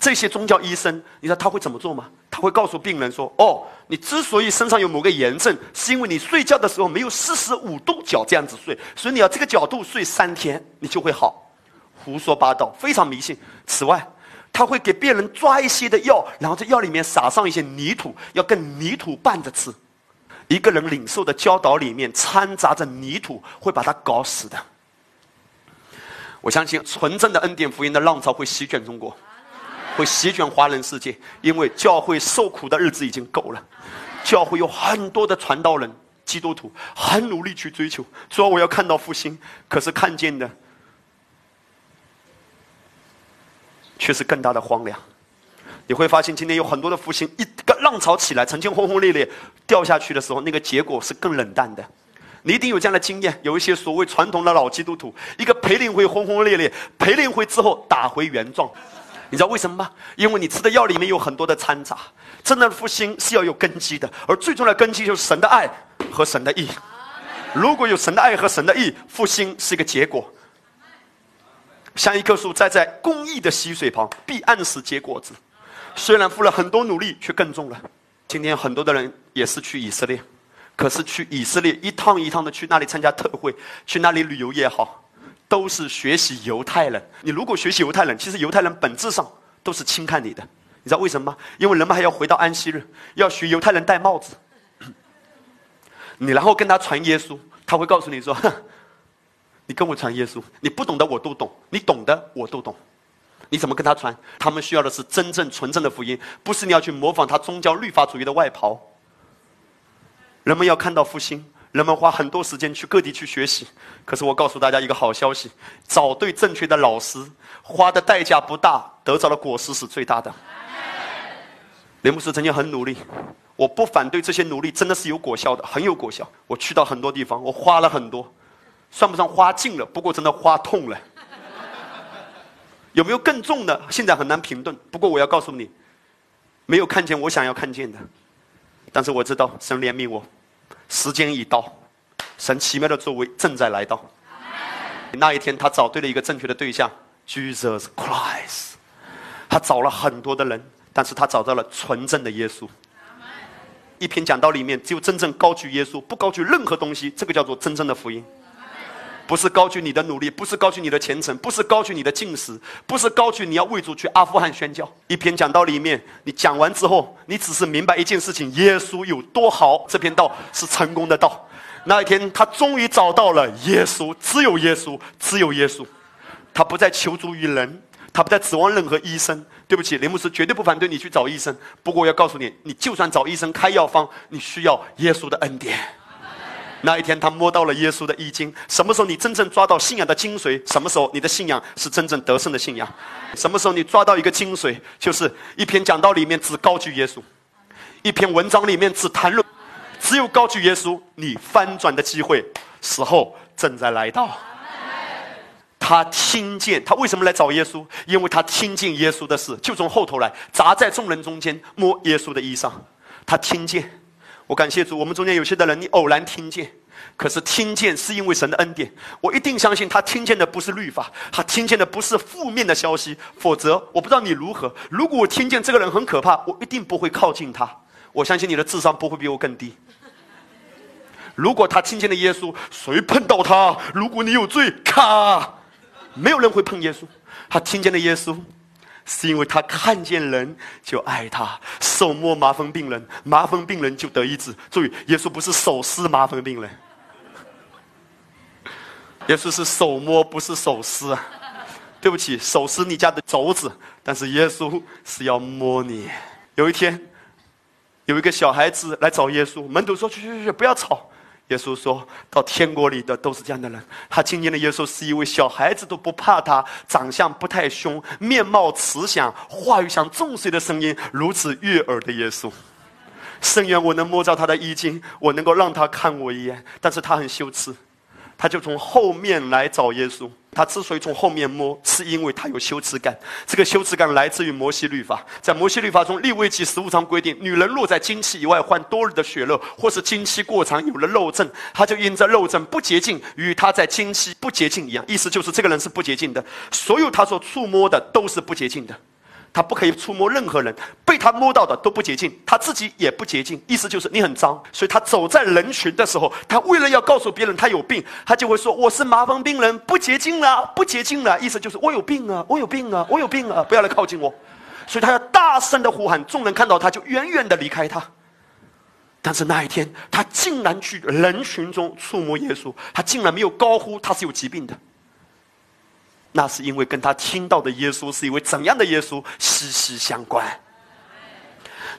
这些宗教医生，你知道他会怎么做吗？他会告诉病人说：“哦，你之所以身上有某个炎症，是因为你睡觉的时候没有四十五度角这样子睡，所以你要这个角度睡三天，你就会好。”胡说八道，非常迷信。此外，他会给病人抓一些的药，然后在药里面撒上一些泥土，要跟泥土拌着吃。一个人领受的教导里面掺杂着泥土，会把他搞死的。我相信纯正的恩典福音的浪潮会席卷中国，会席卷华人世界，因为教会受苦的日子已经够了。教会有很多的传道人、基督徒，很努力去追求，说我要看到复兴，可是看见的却是更大的荒凉。你会发现，今天有很多的复兴，一个浪潮起来，曾经轰轰烈烈，掉下去的时候，那个结果是更冷淡的。你一定有这样的经验，有一些所谓传统的老基督徒，一个培灵会轰轰烈烈，培灵会之后打回原状，你知道为什么吗？因为你吃的药里面有很多的掺杂。真正的复兴是要有根基的，而最重要的根基就是神的爱和神的义。如果有神的爱和神的义，复兴是一个结果。像一棵树栽在公益的溪水旁，必按时结果子。虽然付了很多努力，却更重了。今天很多的人也是去以色列。可是去以色列一趟一趟的去那里参加特会，去那里旅游也好，都是学习犹太人。你如果学习犹太人，其实犹太人本质上都是轻看你的。你知道为什么吗？因为人们还要回到安息日，要学犹太人戴帽子。你然后跟他传耶稣，他会告诉你说：“你跟我传耶稣，你不懂的我都懂，你懂的我都懂。你怎么跟他传？他们需要的是真正纯正的福音，不是你要去模仿他宗教律法主义的外袍。”人们要看到复兴，人们花很多时间去各地去学习。可是我告诉大家一个好消息：找对正确的老师，花的代价不大，得到的果实是最大的。雷姆斯曾经很努力，我不反对这些努力，真的是有果效的，很有果效。我去到很多地方，我花了很多，算不上花尽了，不过真的花痛了。有没有更重的？现在很难评论。不过我要告诉你，没有看见我想要看见的。但是我知道神怜悯我，时间已到，神奇妙的作为正在来到。那一天，他找对了一个正确的对象，Jesus Christ。他找了很多的人，但是他找到了纯正的耶稣。一篇讲道里面，只有真正高举耶稣，不高举任何东西，这个叫做真正的福音。不是高举你的努力，不是高举你的虔诚，不是高举你的进食，不是高举你要为主去阿富汗宣教。一篇讲道里面，你讲完之后，你只是明白一件事情：耶稣有多好。这篇道是成功的道。那一天，他终于找到了耶稣，只有耶稣，只有耶稣。他不再求助于人，他不再指望任何医生。对不起，雷姆斯绝对不反对你去找医生。不过我要告诉你，你就算找医生开药方，你需要耶稣的恩典。那一天，他摸到了耶稣的衣襟。什么时候你真正抓到信仰的精髓？什么时候你的信仰是真正得胜的信仰？什么时候你抓到一个精髓？就是一篇讲道里面只高举耶稣，一篇文章里面只谈论，只有高举耶稣，你翻转的机会时候正在来到。他听见，他为什么来找耶稣？因为他听见耶稣的事，就从后头来，砸在众人中间摸耶稣的衣裳。他听见。我感谢主，我们中间有些的人，你偶然听见，可是听见是因为神的恩典。我一定相信他听见的不是律法，他听见的不是负面的消息。否则，我不知道你如何。如果我听见这个人很可怕，我一定不会靠近他。我相信你的智商不会比我更低。如果他听见了耶稣，谁碰到他？如果你有罪，咔，没有人会碰耶稣。他听见了耶稣。是因为他看见人就爱他，手摸麻风病人，麻风病人就得医治。注意，耶稣不是手撕麻风病人，耶稣是手摸，不是手撕！对不起，手撕你家的肘子，但是耶稣是要摸你。有一天，有一个小孩子来找耶稣，门徒说：“去去去，不要吵。”耶稣说到：“天国里的都是这样的人。”他今天的耶稣是一位小孩子都不怕他，长相不太凶，面貌慈祥，话语像重水的声音，如此悦耳的耶稣。圣愿我能摸着他的衣襟，我能够让他看我一眼，但是他很羞耻，他就从后面来找耶稣。他之所以从后面摸，是因为他有羞耻感。这个羞耻感来自于摩西律法。在摩西律法中，立位记十五章规定，女人若在经期以外患多日的血肉，或是经期过长有了肉症，她就因这肉症不洁净，与她在经期不洁净一样。意思就是这个人是不洁净的，所有他所触摸的都是不洁净的。他不可以触摸任何人，被他摸到的都不洁净，他自己也不洁净。意思就是你很脏，所以他走在人群的时候，他为了要告诉别人他有病，他就会说我是麻风病人，不洁净了，不洁净了。意思就是我有病啊，我有病啊，我有病啊，不要来靠近我。所以他要大声的呼喊，众人看到他就远远的离开他。但是那一天，他竟然去人群中触摸耶稣，他竟然没有高呼他是有疾病的。那是因为跟他听到的耶稣是一位怎样的耶稣息息相关。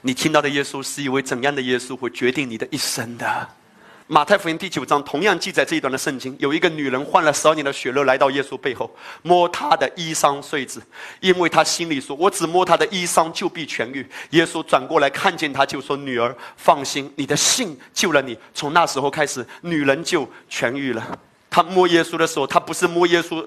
你听到的耶稣是一位怎样的耶稣，会决定你的一生的。马太福音第九章同样记载这一段的圣经，有一个女人患了十二年的血热，来到耶稣背后，摸他的衣裳穗子，因为她心里说：“我只摸他的衣裳，就必痊愈。”耶稣转过来看见她，就说：“女儿，放心，你的信救了你。”从那时候开始，女人就痊愈了。她摸耶稣的时候，她不是摸耶稣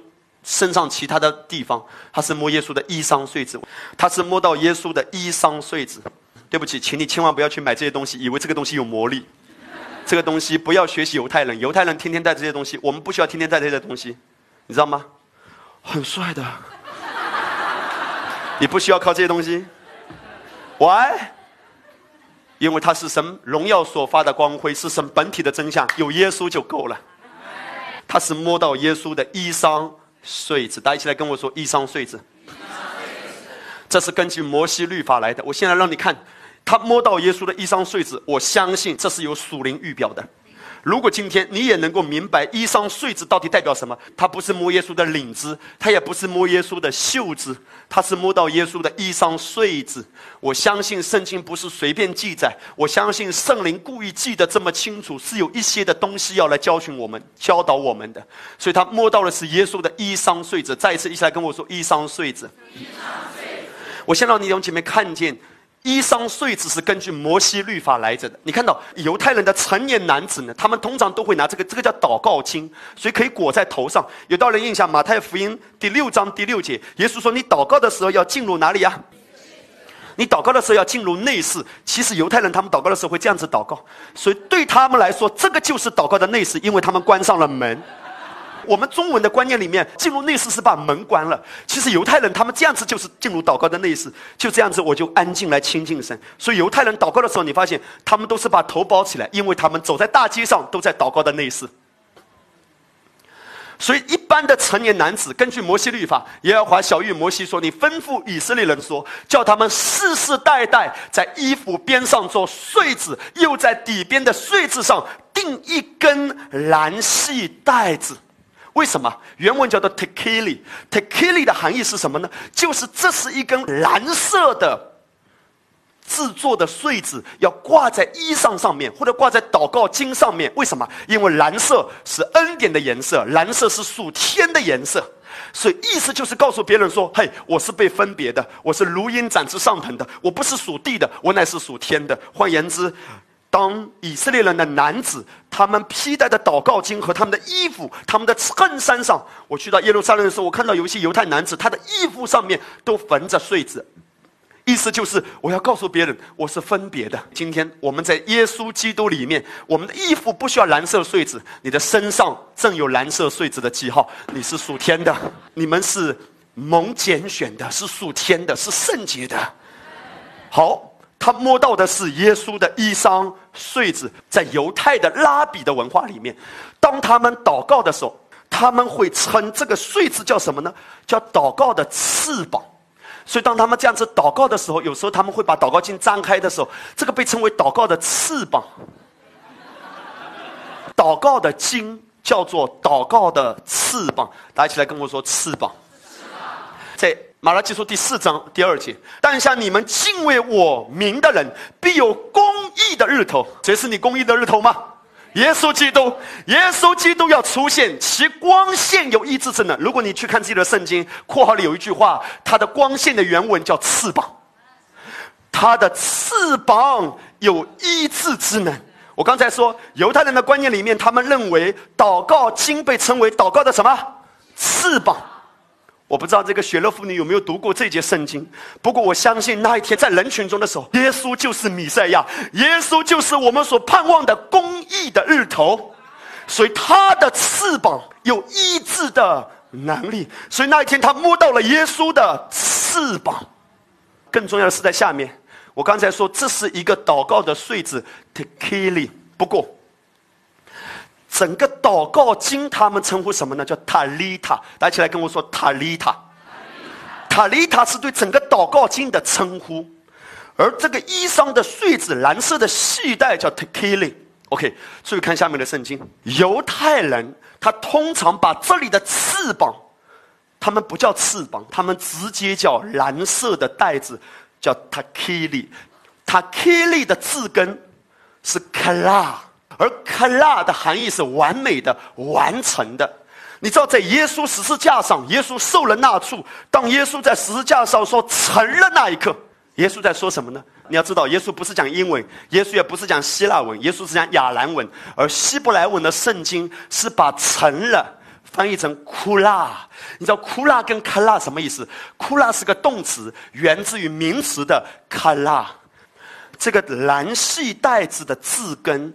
身上其他的地方，他是摸耶稣的衣裳穗子，他是摸到耶稣的衣裳穗子。对不起，请你千万不要去买这些东西，以为这个东西有魔力。这个东西不要学习犹太人，犹太人天天带这些东西，我们不需要天天带这些东西，你知道吗？很帅的，你不需要靠这些东西。Why？因为它是神荣耀所发的光辉，是神本体的真相，有耶稣就够了。他是摸到耶稣的衣裳穗子，大家一起来跟我说衣裳穗子。这是根据摩西律法来的。我现在让你看。他摸到耶稣的衣裳穗子，我相信这是有属灵预表的。如果今天你也能够明白衣裳穗子到底代表什么，它不是摸耶稣的领子，它也不是摸耶稣的袖子，它是摸到耶稣的衣裳穗子。我相信圣经不是随便记载，我相信圣灵故意记得这么清楚，是有一些的东西要来教训我们、教导我们的。所以他摸到的是耶稣的衣裳穗子。再一次，一起来跟我说衣裳穗子。衣裳穗子。我先让你从前面看见。衣裳穗子是根据摩西律法来着的。你看到犹太人的成年男子呢，他们通常都会拿这个，这个叫祷告巾，所以可以裹在头上。有道人印象，马太福音第六章第六节，耶稣说：“你祷告的时候要进入哪里呀？你祷告的时候要进入内室。其实犹太人他们祷告的时候会这样子祷告，所以对他们来说，这个就是祷告的内室，因为他们关上了门。”我们中文的观念里面，进入内室是把门关了。其实犹太人他们这样子就是进入祷告的内室，就这样子我就安静来亲近神。所以犹太人祷告的时候，你发现他们都是把头包起来，因为他们走在大街上都在祷告的内室。所以一般的成年男子，根据摩西律法，耶和华小谕摩西说：“你吩咐以色列人说，叫他们世世代代在衣服边上做穗子，又在底边的穗子上钉一根蓝细带子。”为什么原文叫做 tekili？tekili 的含义是什么呢？就是这是一根蓝色的制作的穗子，要挂在衣裳上面，或者挂在祷告经上面。为什么？因为蓝色是恩典的颜色，蓝色是属天的颜色，所以意思就是告诉别人说：“嘿，我是被分别的，我是如鹰展翅上腾的，我不是属地的，我乃是属天的。”换言之。当以色列人的男子，他们披戴的祷告巾和他们的衣服、他们的衬衫上，我去到耶路撒冷的时候，我看到有一些犹太男子，他的衣服上面都缝着穗子，意思就是我要告诉别人，我是分别的。今天我们在耶稣基督里面，我们的衣服不需要蓝色穗子，你的身上正有蓝色穗子的记号，你是属天的，你们是蒙拣选的，是属天的，是圣洁的。好。他摸到的是耶稣的衣裳穗子，在犹太的拉比的文化里面，当他们祷告的时候，他们会称这个穗子叫什么呢？叫祷告的翅膀。所以当他们这样子祷告的时候，有时候他们会把祷告经张开的时候，这个被称为祷告的翅膀。祷告的经叫做祷告的翅膀，大家起来跟我说翅膀。在。马拉基书第四章第二节，但像你们敬畏我名的人，必有公义的日头。谁是你公义的日头吗？耶稣基督，耶稣基督要出现，其光线有医治之能。如果你去看自己的圣经，括号里有一句话，它的光线的原文叫翅膀，它的翅膀有医治之能。我刚才说，犹太人的观念里面，他们认为祷告经被称为祷告的什么翅膀。我不知道这个雪乐妇女有没有读过这节圣经，不过我相信那一天在人群中的时候，耶稣就是弥赛亚，耶稣就是我们所盼望的公义的日头，所以他的翅膀有医治的能力，所以那一天他摸到了耶稣的翅膀。更重要的是在下面，我刚才说这是一个祷告的穗子 t e k i l i 不过。整个祷告经，他们称呼什么呢？叫塔利塔。大家起来跟我说塔利塔。塔利塔是对整个祷告经的称呼，而这个衣裳的穗子，蓝色的系带叫 t k i l i OK，注意看下面的圣经。犹太人他通常把这里的翅膀，他们不叫翅膀，他们直接叫蓝色的带子，叫 t a k i l i t a k i l i 的字根是 kala。而卡拉的含义是完美的、完成的。你知道，在耶稣十字架上，耶稣受了那处，当耶稣在十字架上说成了那一刻，耶稣在说什么呢？你要知道，耶稣不是讲英文，耶稣也不是讲希腊文，耶稣是讲亚兰文，而希伯来文的圣经是把成了翻译成库拉。你知道库拉跟卡拉什么意思？库拉是个动词，源自于名词的卡拉。这个蓝系带子的字根，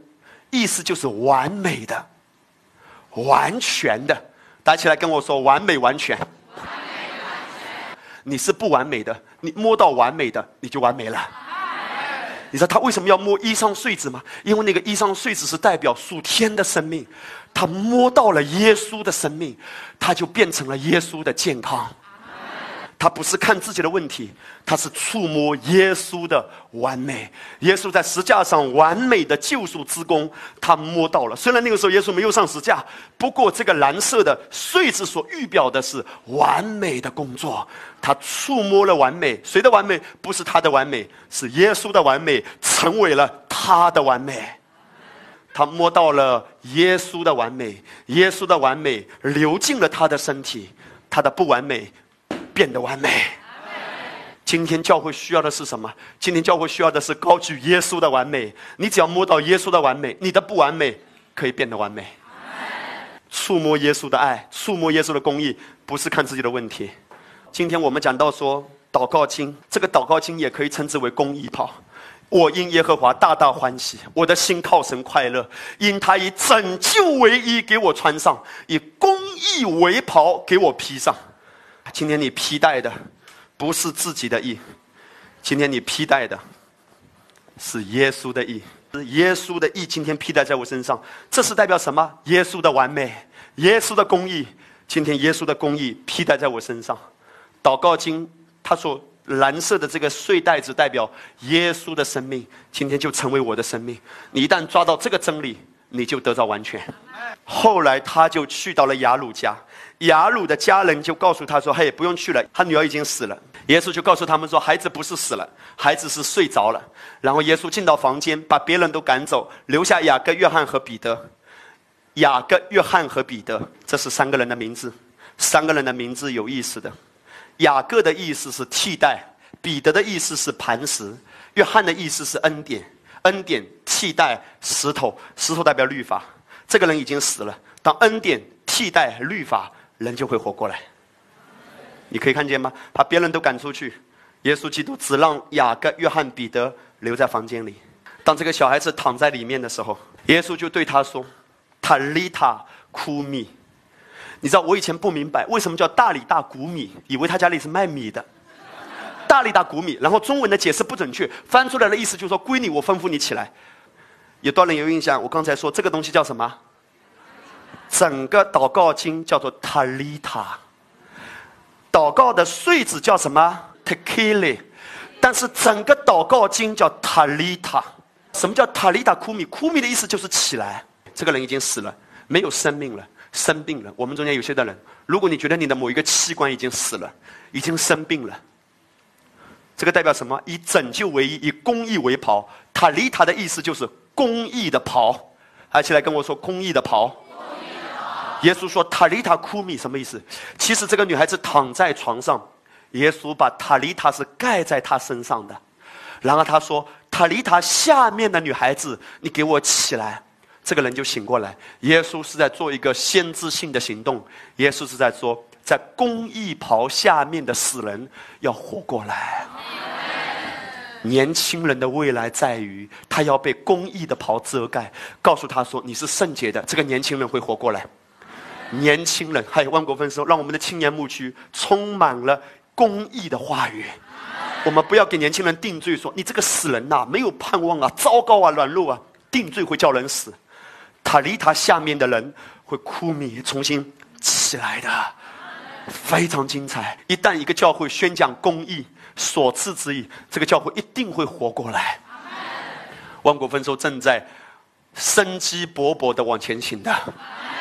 意思就是完美的、完全的。大家起来跟我说：完美完全。你是不完美的，你摸到完美的，你就完美了。你知道他为什么要摸衣裳穗子吗？因为那个衣裳穗子是代表属天的生命，他摸到了耶稣的生命，他就变成了耶稣的健康。他不是看自己的问题，他是触摸耶稣的完美。耶稣在石架上完美的救赎之功，他摸到了。虽然那个时候耶稣没有上石架，不过这个蓝色的穗子所预表的是完美的工作。他触摸了完美，谁的完美？不是他的完美，是耶稣的完美，成为了他的完美。他摸到了耶稣的完美，耶稣的完美流进了他的身体，他的不完美。变得完美。今天教会需要的是什么？今天教会需要的是高举耶稣的完美。你只要摸到耶稣的完美，你的不完美可以变得完美。触摸耶稣的爱，触摸耶稣的公义，不是看自己的问题。今天我们讲到说祷告经，这个祷告经也可以称之为公义袍。我因耶和华大大欢喜，我的心靠神快乐，因他以拯救为衣给我穿上，以公义为袍给我披上。今天你披戴的不是自己的义，今天你披戴的是耶稣的义，是耶稣的义。今天披戴在我身上，这是代表什么？耶稣的完美，耶稣的公义。今天耶稣的公义披戴在我身上。祷告经，他说蓝色的这个穗带子代表耶稣的生命，今天就成为我的生命。你一旦抓到这个真理，你就得到完全。后来他就去到了雅鲁家。雅鲁的家人就告诉他说：“嘿，不用去了，他女儿已经死了。”耶稣就告诉他们说：“孩子不是死了，孩子是睡着了。”然后耶稣进到房间，把别人都赶走，留下雅各、约翰和彼得。雅各、约翰和彼得，这是三个人的名字。三个人的名字有意思的。雅各的意思是替代，彼得的意思是磐石，约翰的意思是恩典。恩典替代石头，石头代表律法。这个人已经死了，当恩典替代律法。人就会活过来，你可以看见吗？把别人都赶出去，耶稣基督只让雅各、约翰、彼得留在房间里。当这个小孩子躺在里面的时候，耶稣就对他说：“塔利塔库米。”你知道我以前不明白为什么叫大里大谷米，以为他家里是卖米的。大里大谷米，然后中文的解释不准确，翻出来的意思就是说：“闺女，我吩咐你起来。”有多人有印象？我刚才说这个东西叫什么？整个祷告经叫做塔利塔，祷告的穗子叫什么 t e k i l i 但是整个祷告经叫塔利塔。什么叫塔利塔库米？库米的意思就是起来。这个人已经死了，没有生命了，生病了。我们中间有些的人，如果你觉得你的某一个器官已经死了，已经生病了，这个代表什么？以拯救为衣，以公义为袍。塔利塔的意思就是公义的袍。还起来跟我说公义的袍。耶稣说：“塔利塔库米什么意思？其实这个女孩子躺在床上，耶稣把塔利塔是盖在她身上的。然后他说：‘塔利塔下面的女孩子，你给我起来。’这个人就醒过来。耶稣是在做一个先知性的行动。耶稣是在说，在公义袍下面的死人要活过来。年轻人的未来在于他要被公义的袍遮盖，告诉他说你是圣洁的。这个年轻人会活过来。”年轻人，还有万国丰收，让我们的青年牧区充满了公益的话语。我们不要给年轻人定罪，说你这个死人呐，没有盼望啊，糟糕啊，软弱啊，定罪会叫人死。塔利塔下面的人会枯米重新起来的，非常精彩。一旦一个教会宣讲公义所赐之意，这个教会一定会活过来。万国丰收正在生机勃勃的往前行的。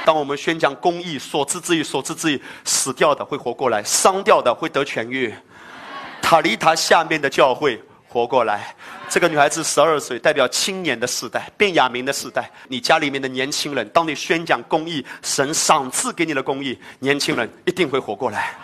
当我们宣讲公义，所知之义，所知之义，死掉的会活过来，伤掉的会得痊愈。塔利塔下面的教会活过来，这个女孩子十二岁，代表青年的时代，变雅明的时代。你家里面的年轻人，当你宣讲公义，神赏赐给你的公义，年轻人一定会活过来。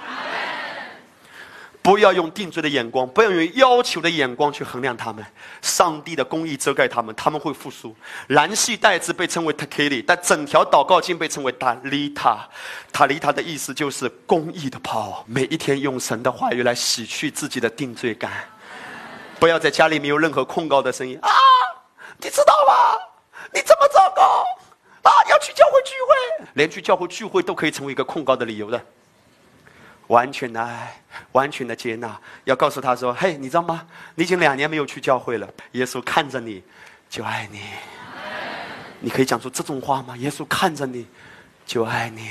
不要用定罪的眼光，不要用要求的眼光去衡量他们。上帝的公义遮盖他们，他们会复苏。蓝系带子被称为 takili，但整条祷告经被称为塔利塔。塔利塔的意思就是公义的袍。每一天用神的话语来洗去自己的定罪感。不要在家里没有任何控告的声音啊！你知道吗？你这么糟糕啊！要去教会聚会，连去教会聚会都可以成为一个控告的理由的。完全的爱，完全的接纳，要告诉他说：“嘿，你知道吗？你已经两年没有去教会了。耶稣看着你，就爱你。你可以讲出这种话吗？耶稣看着你，就爱你。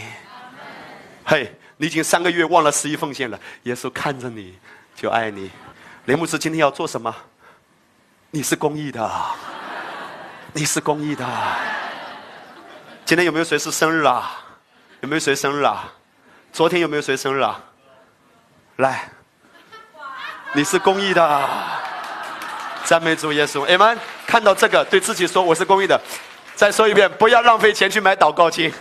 嘿，你已经三个月忘了十一奉献了。耶稣看着你，就爱你。雷牧师今天要做什么？你是公益的，你是公益的。今天有没有谁是生日啊？有没有谁生日啊？昨天有没有谁生日啊？来，你是公益的，赞美主耶稣，哎们。看到这个，对自己说我是公益的。再说一遍，不要浪费钱去买祷告经。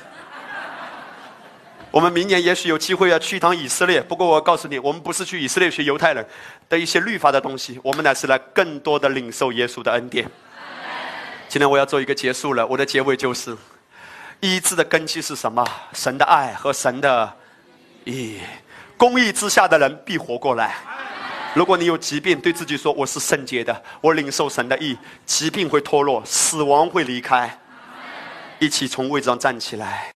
我们明年也许有机会要去一趟以色列，不过我告诉你，我们不是去以色列学犹太人的一些律法的东西，我们乃是来更多的领受耶稣的恩典。今天我要做一个结束了，我的结尾就是：医治的根基是什么？神的爱和神的义。公义之下的人必活过来。如果你有疾病，对自己说：“我是圣洁的，我领受神的意，疾病会脱落，死亡会离开。”一起从位置上站起来。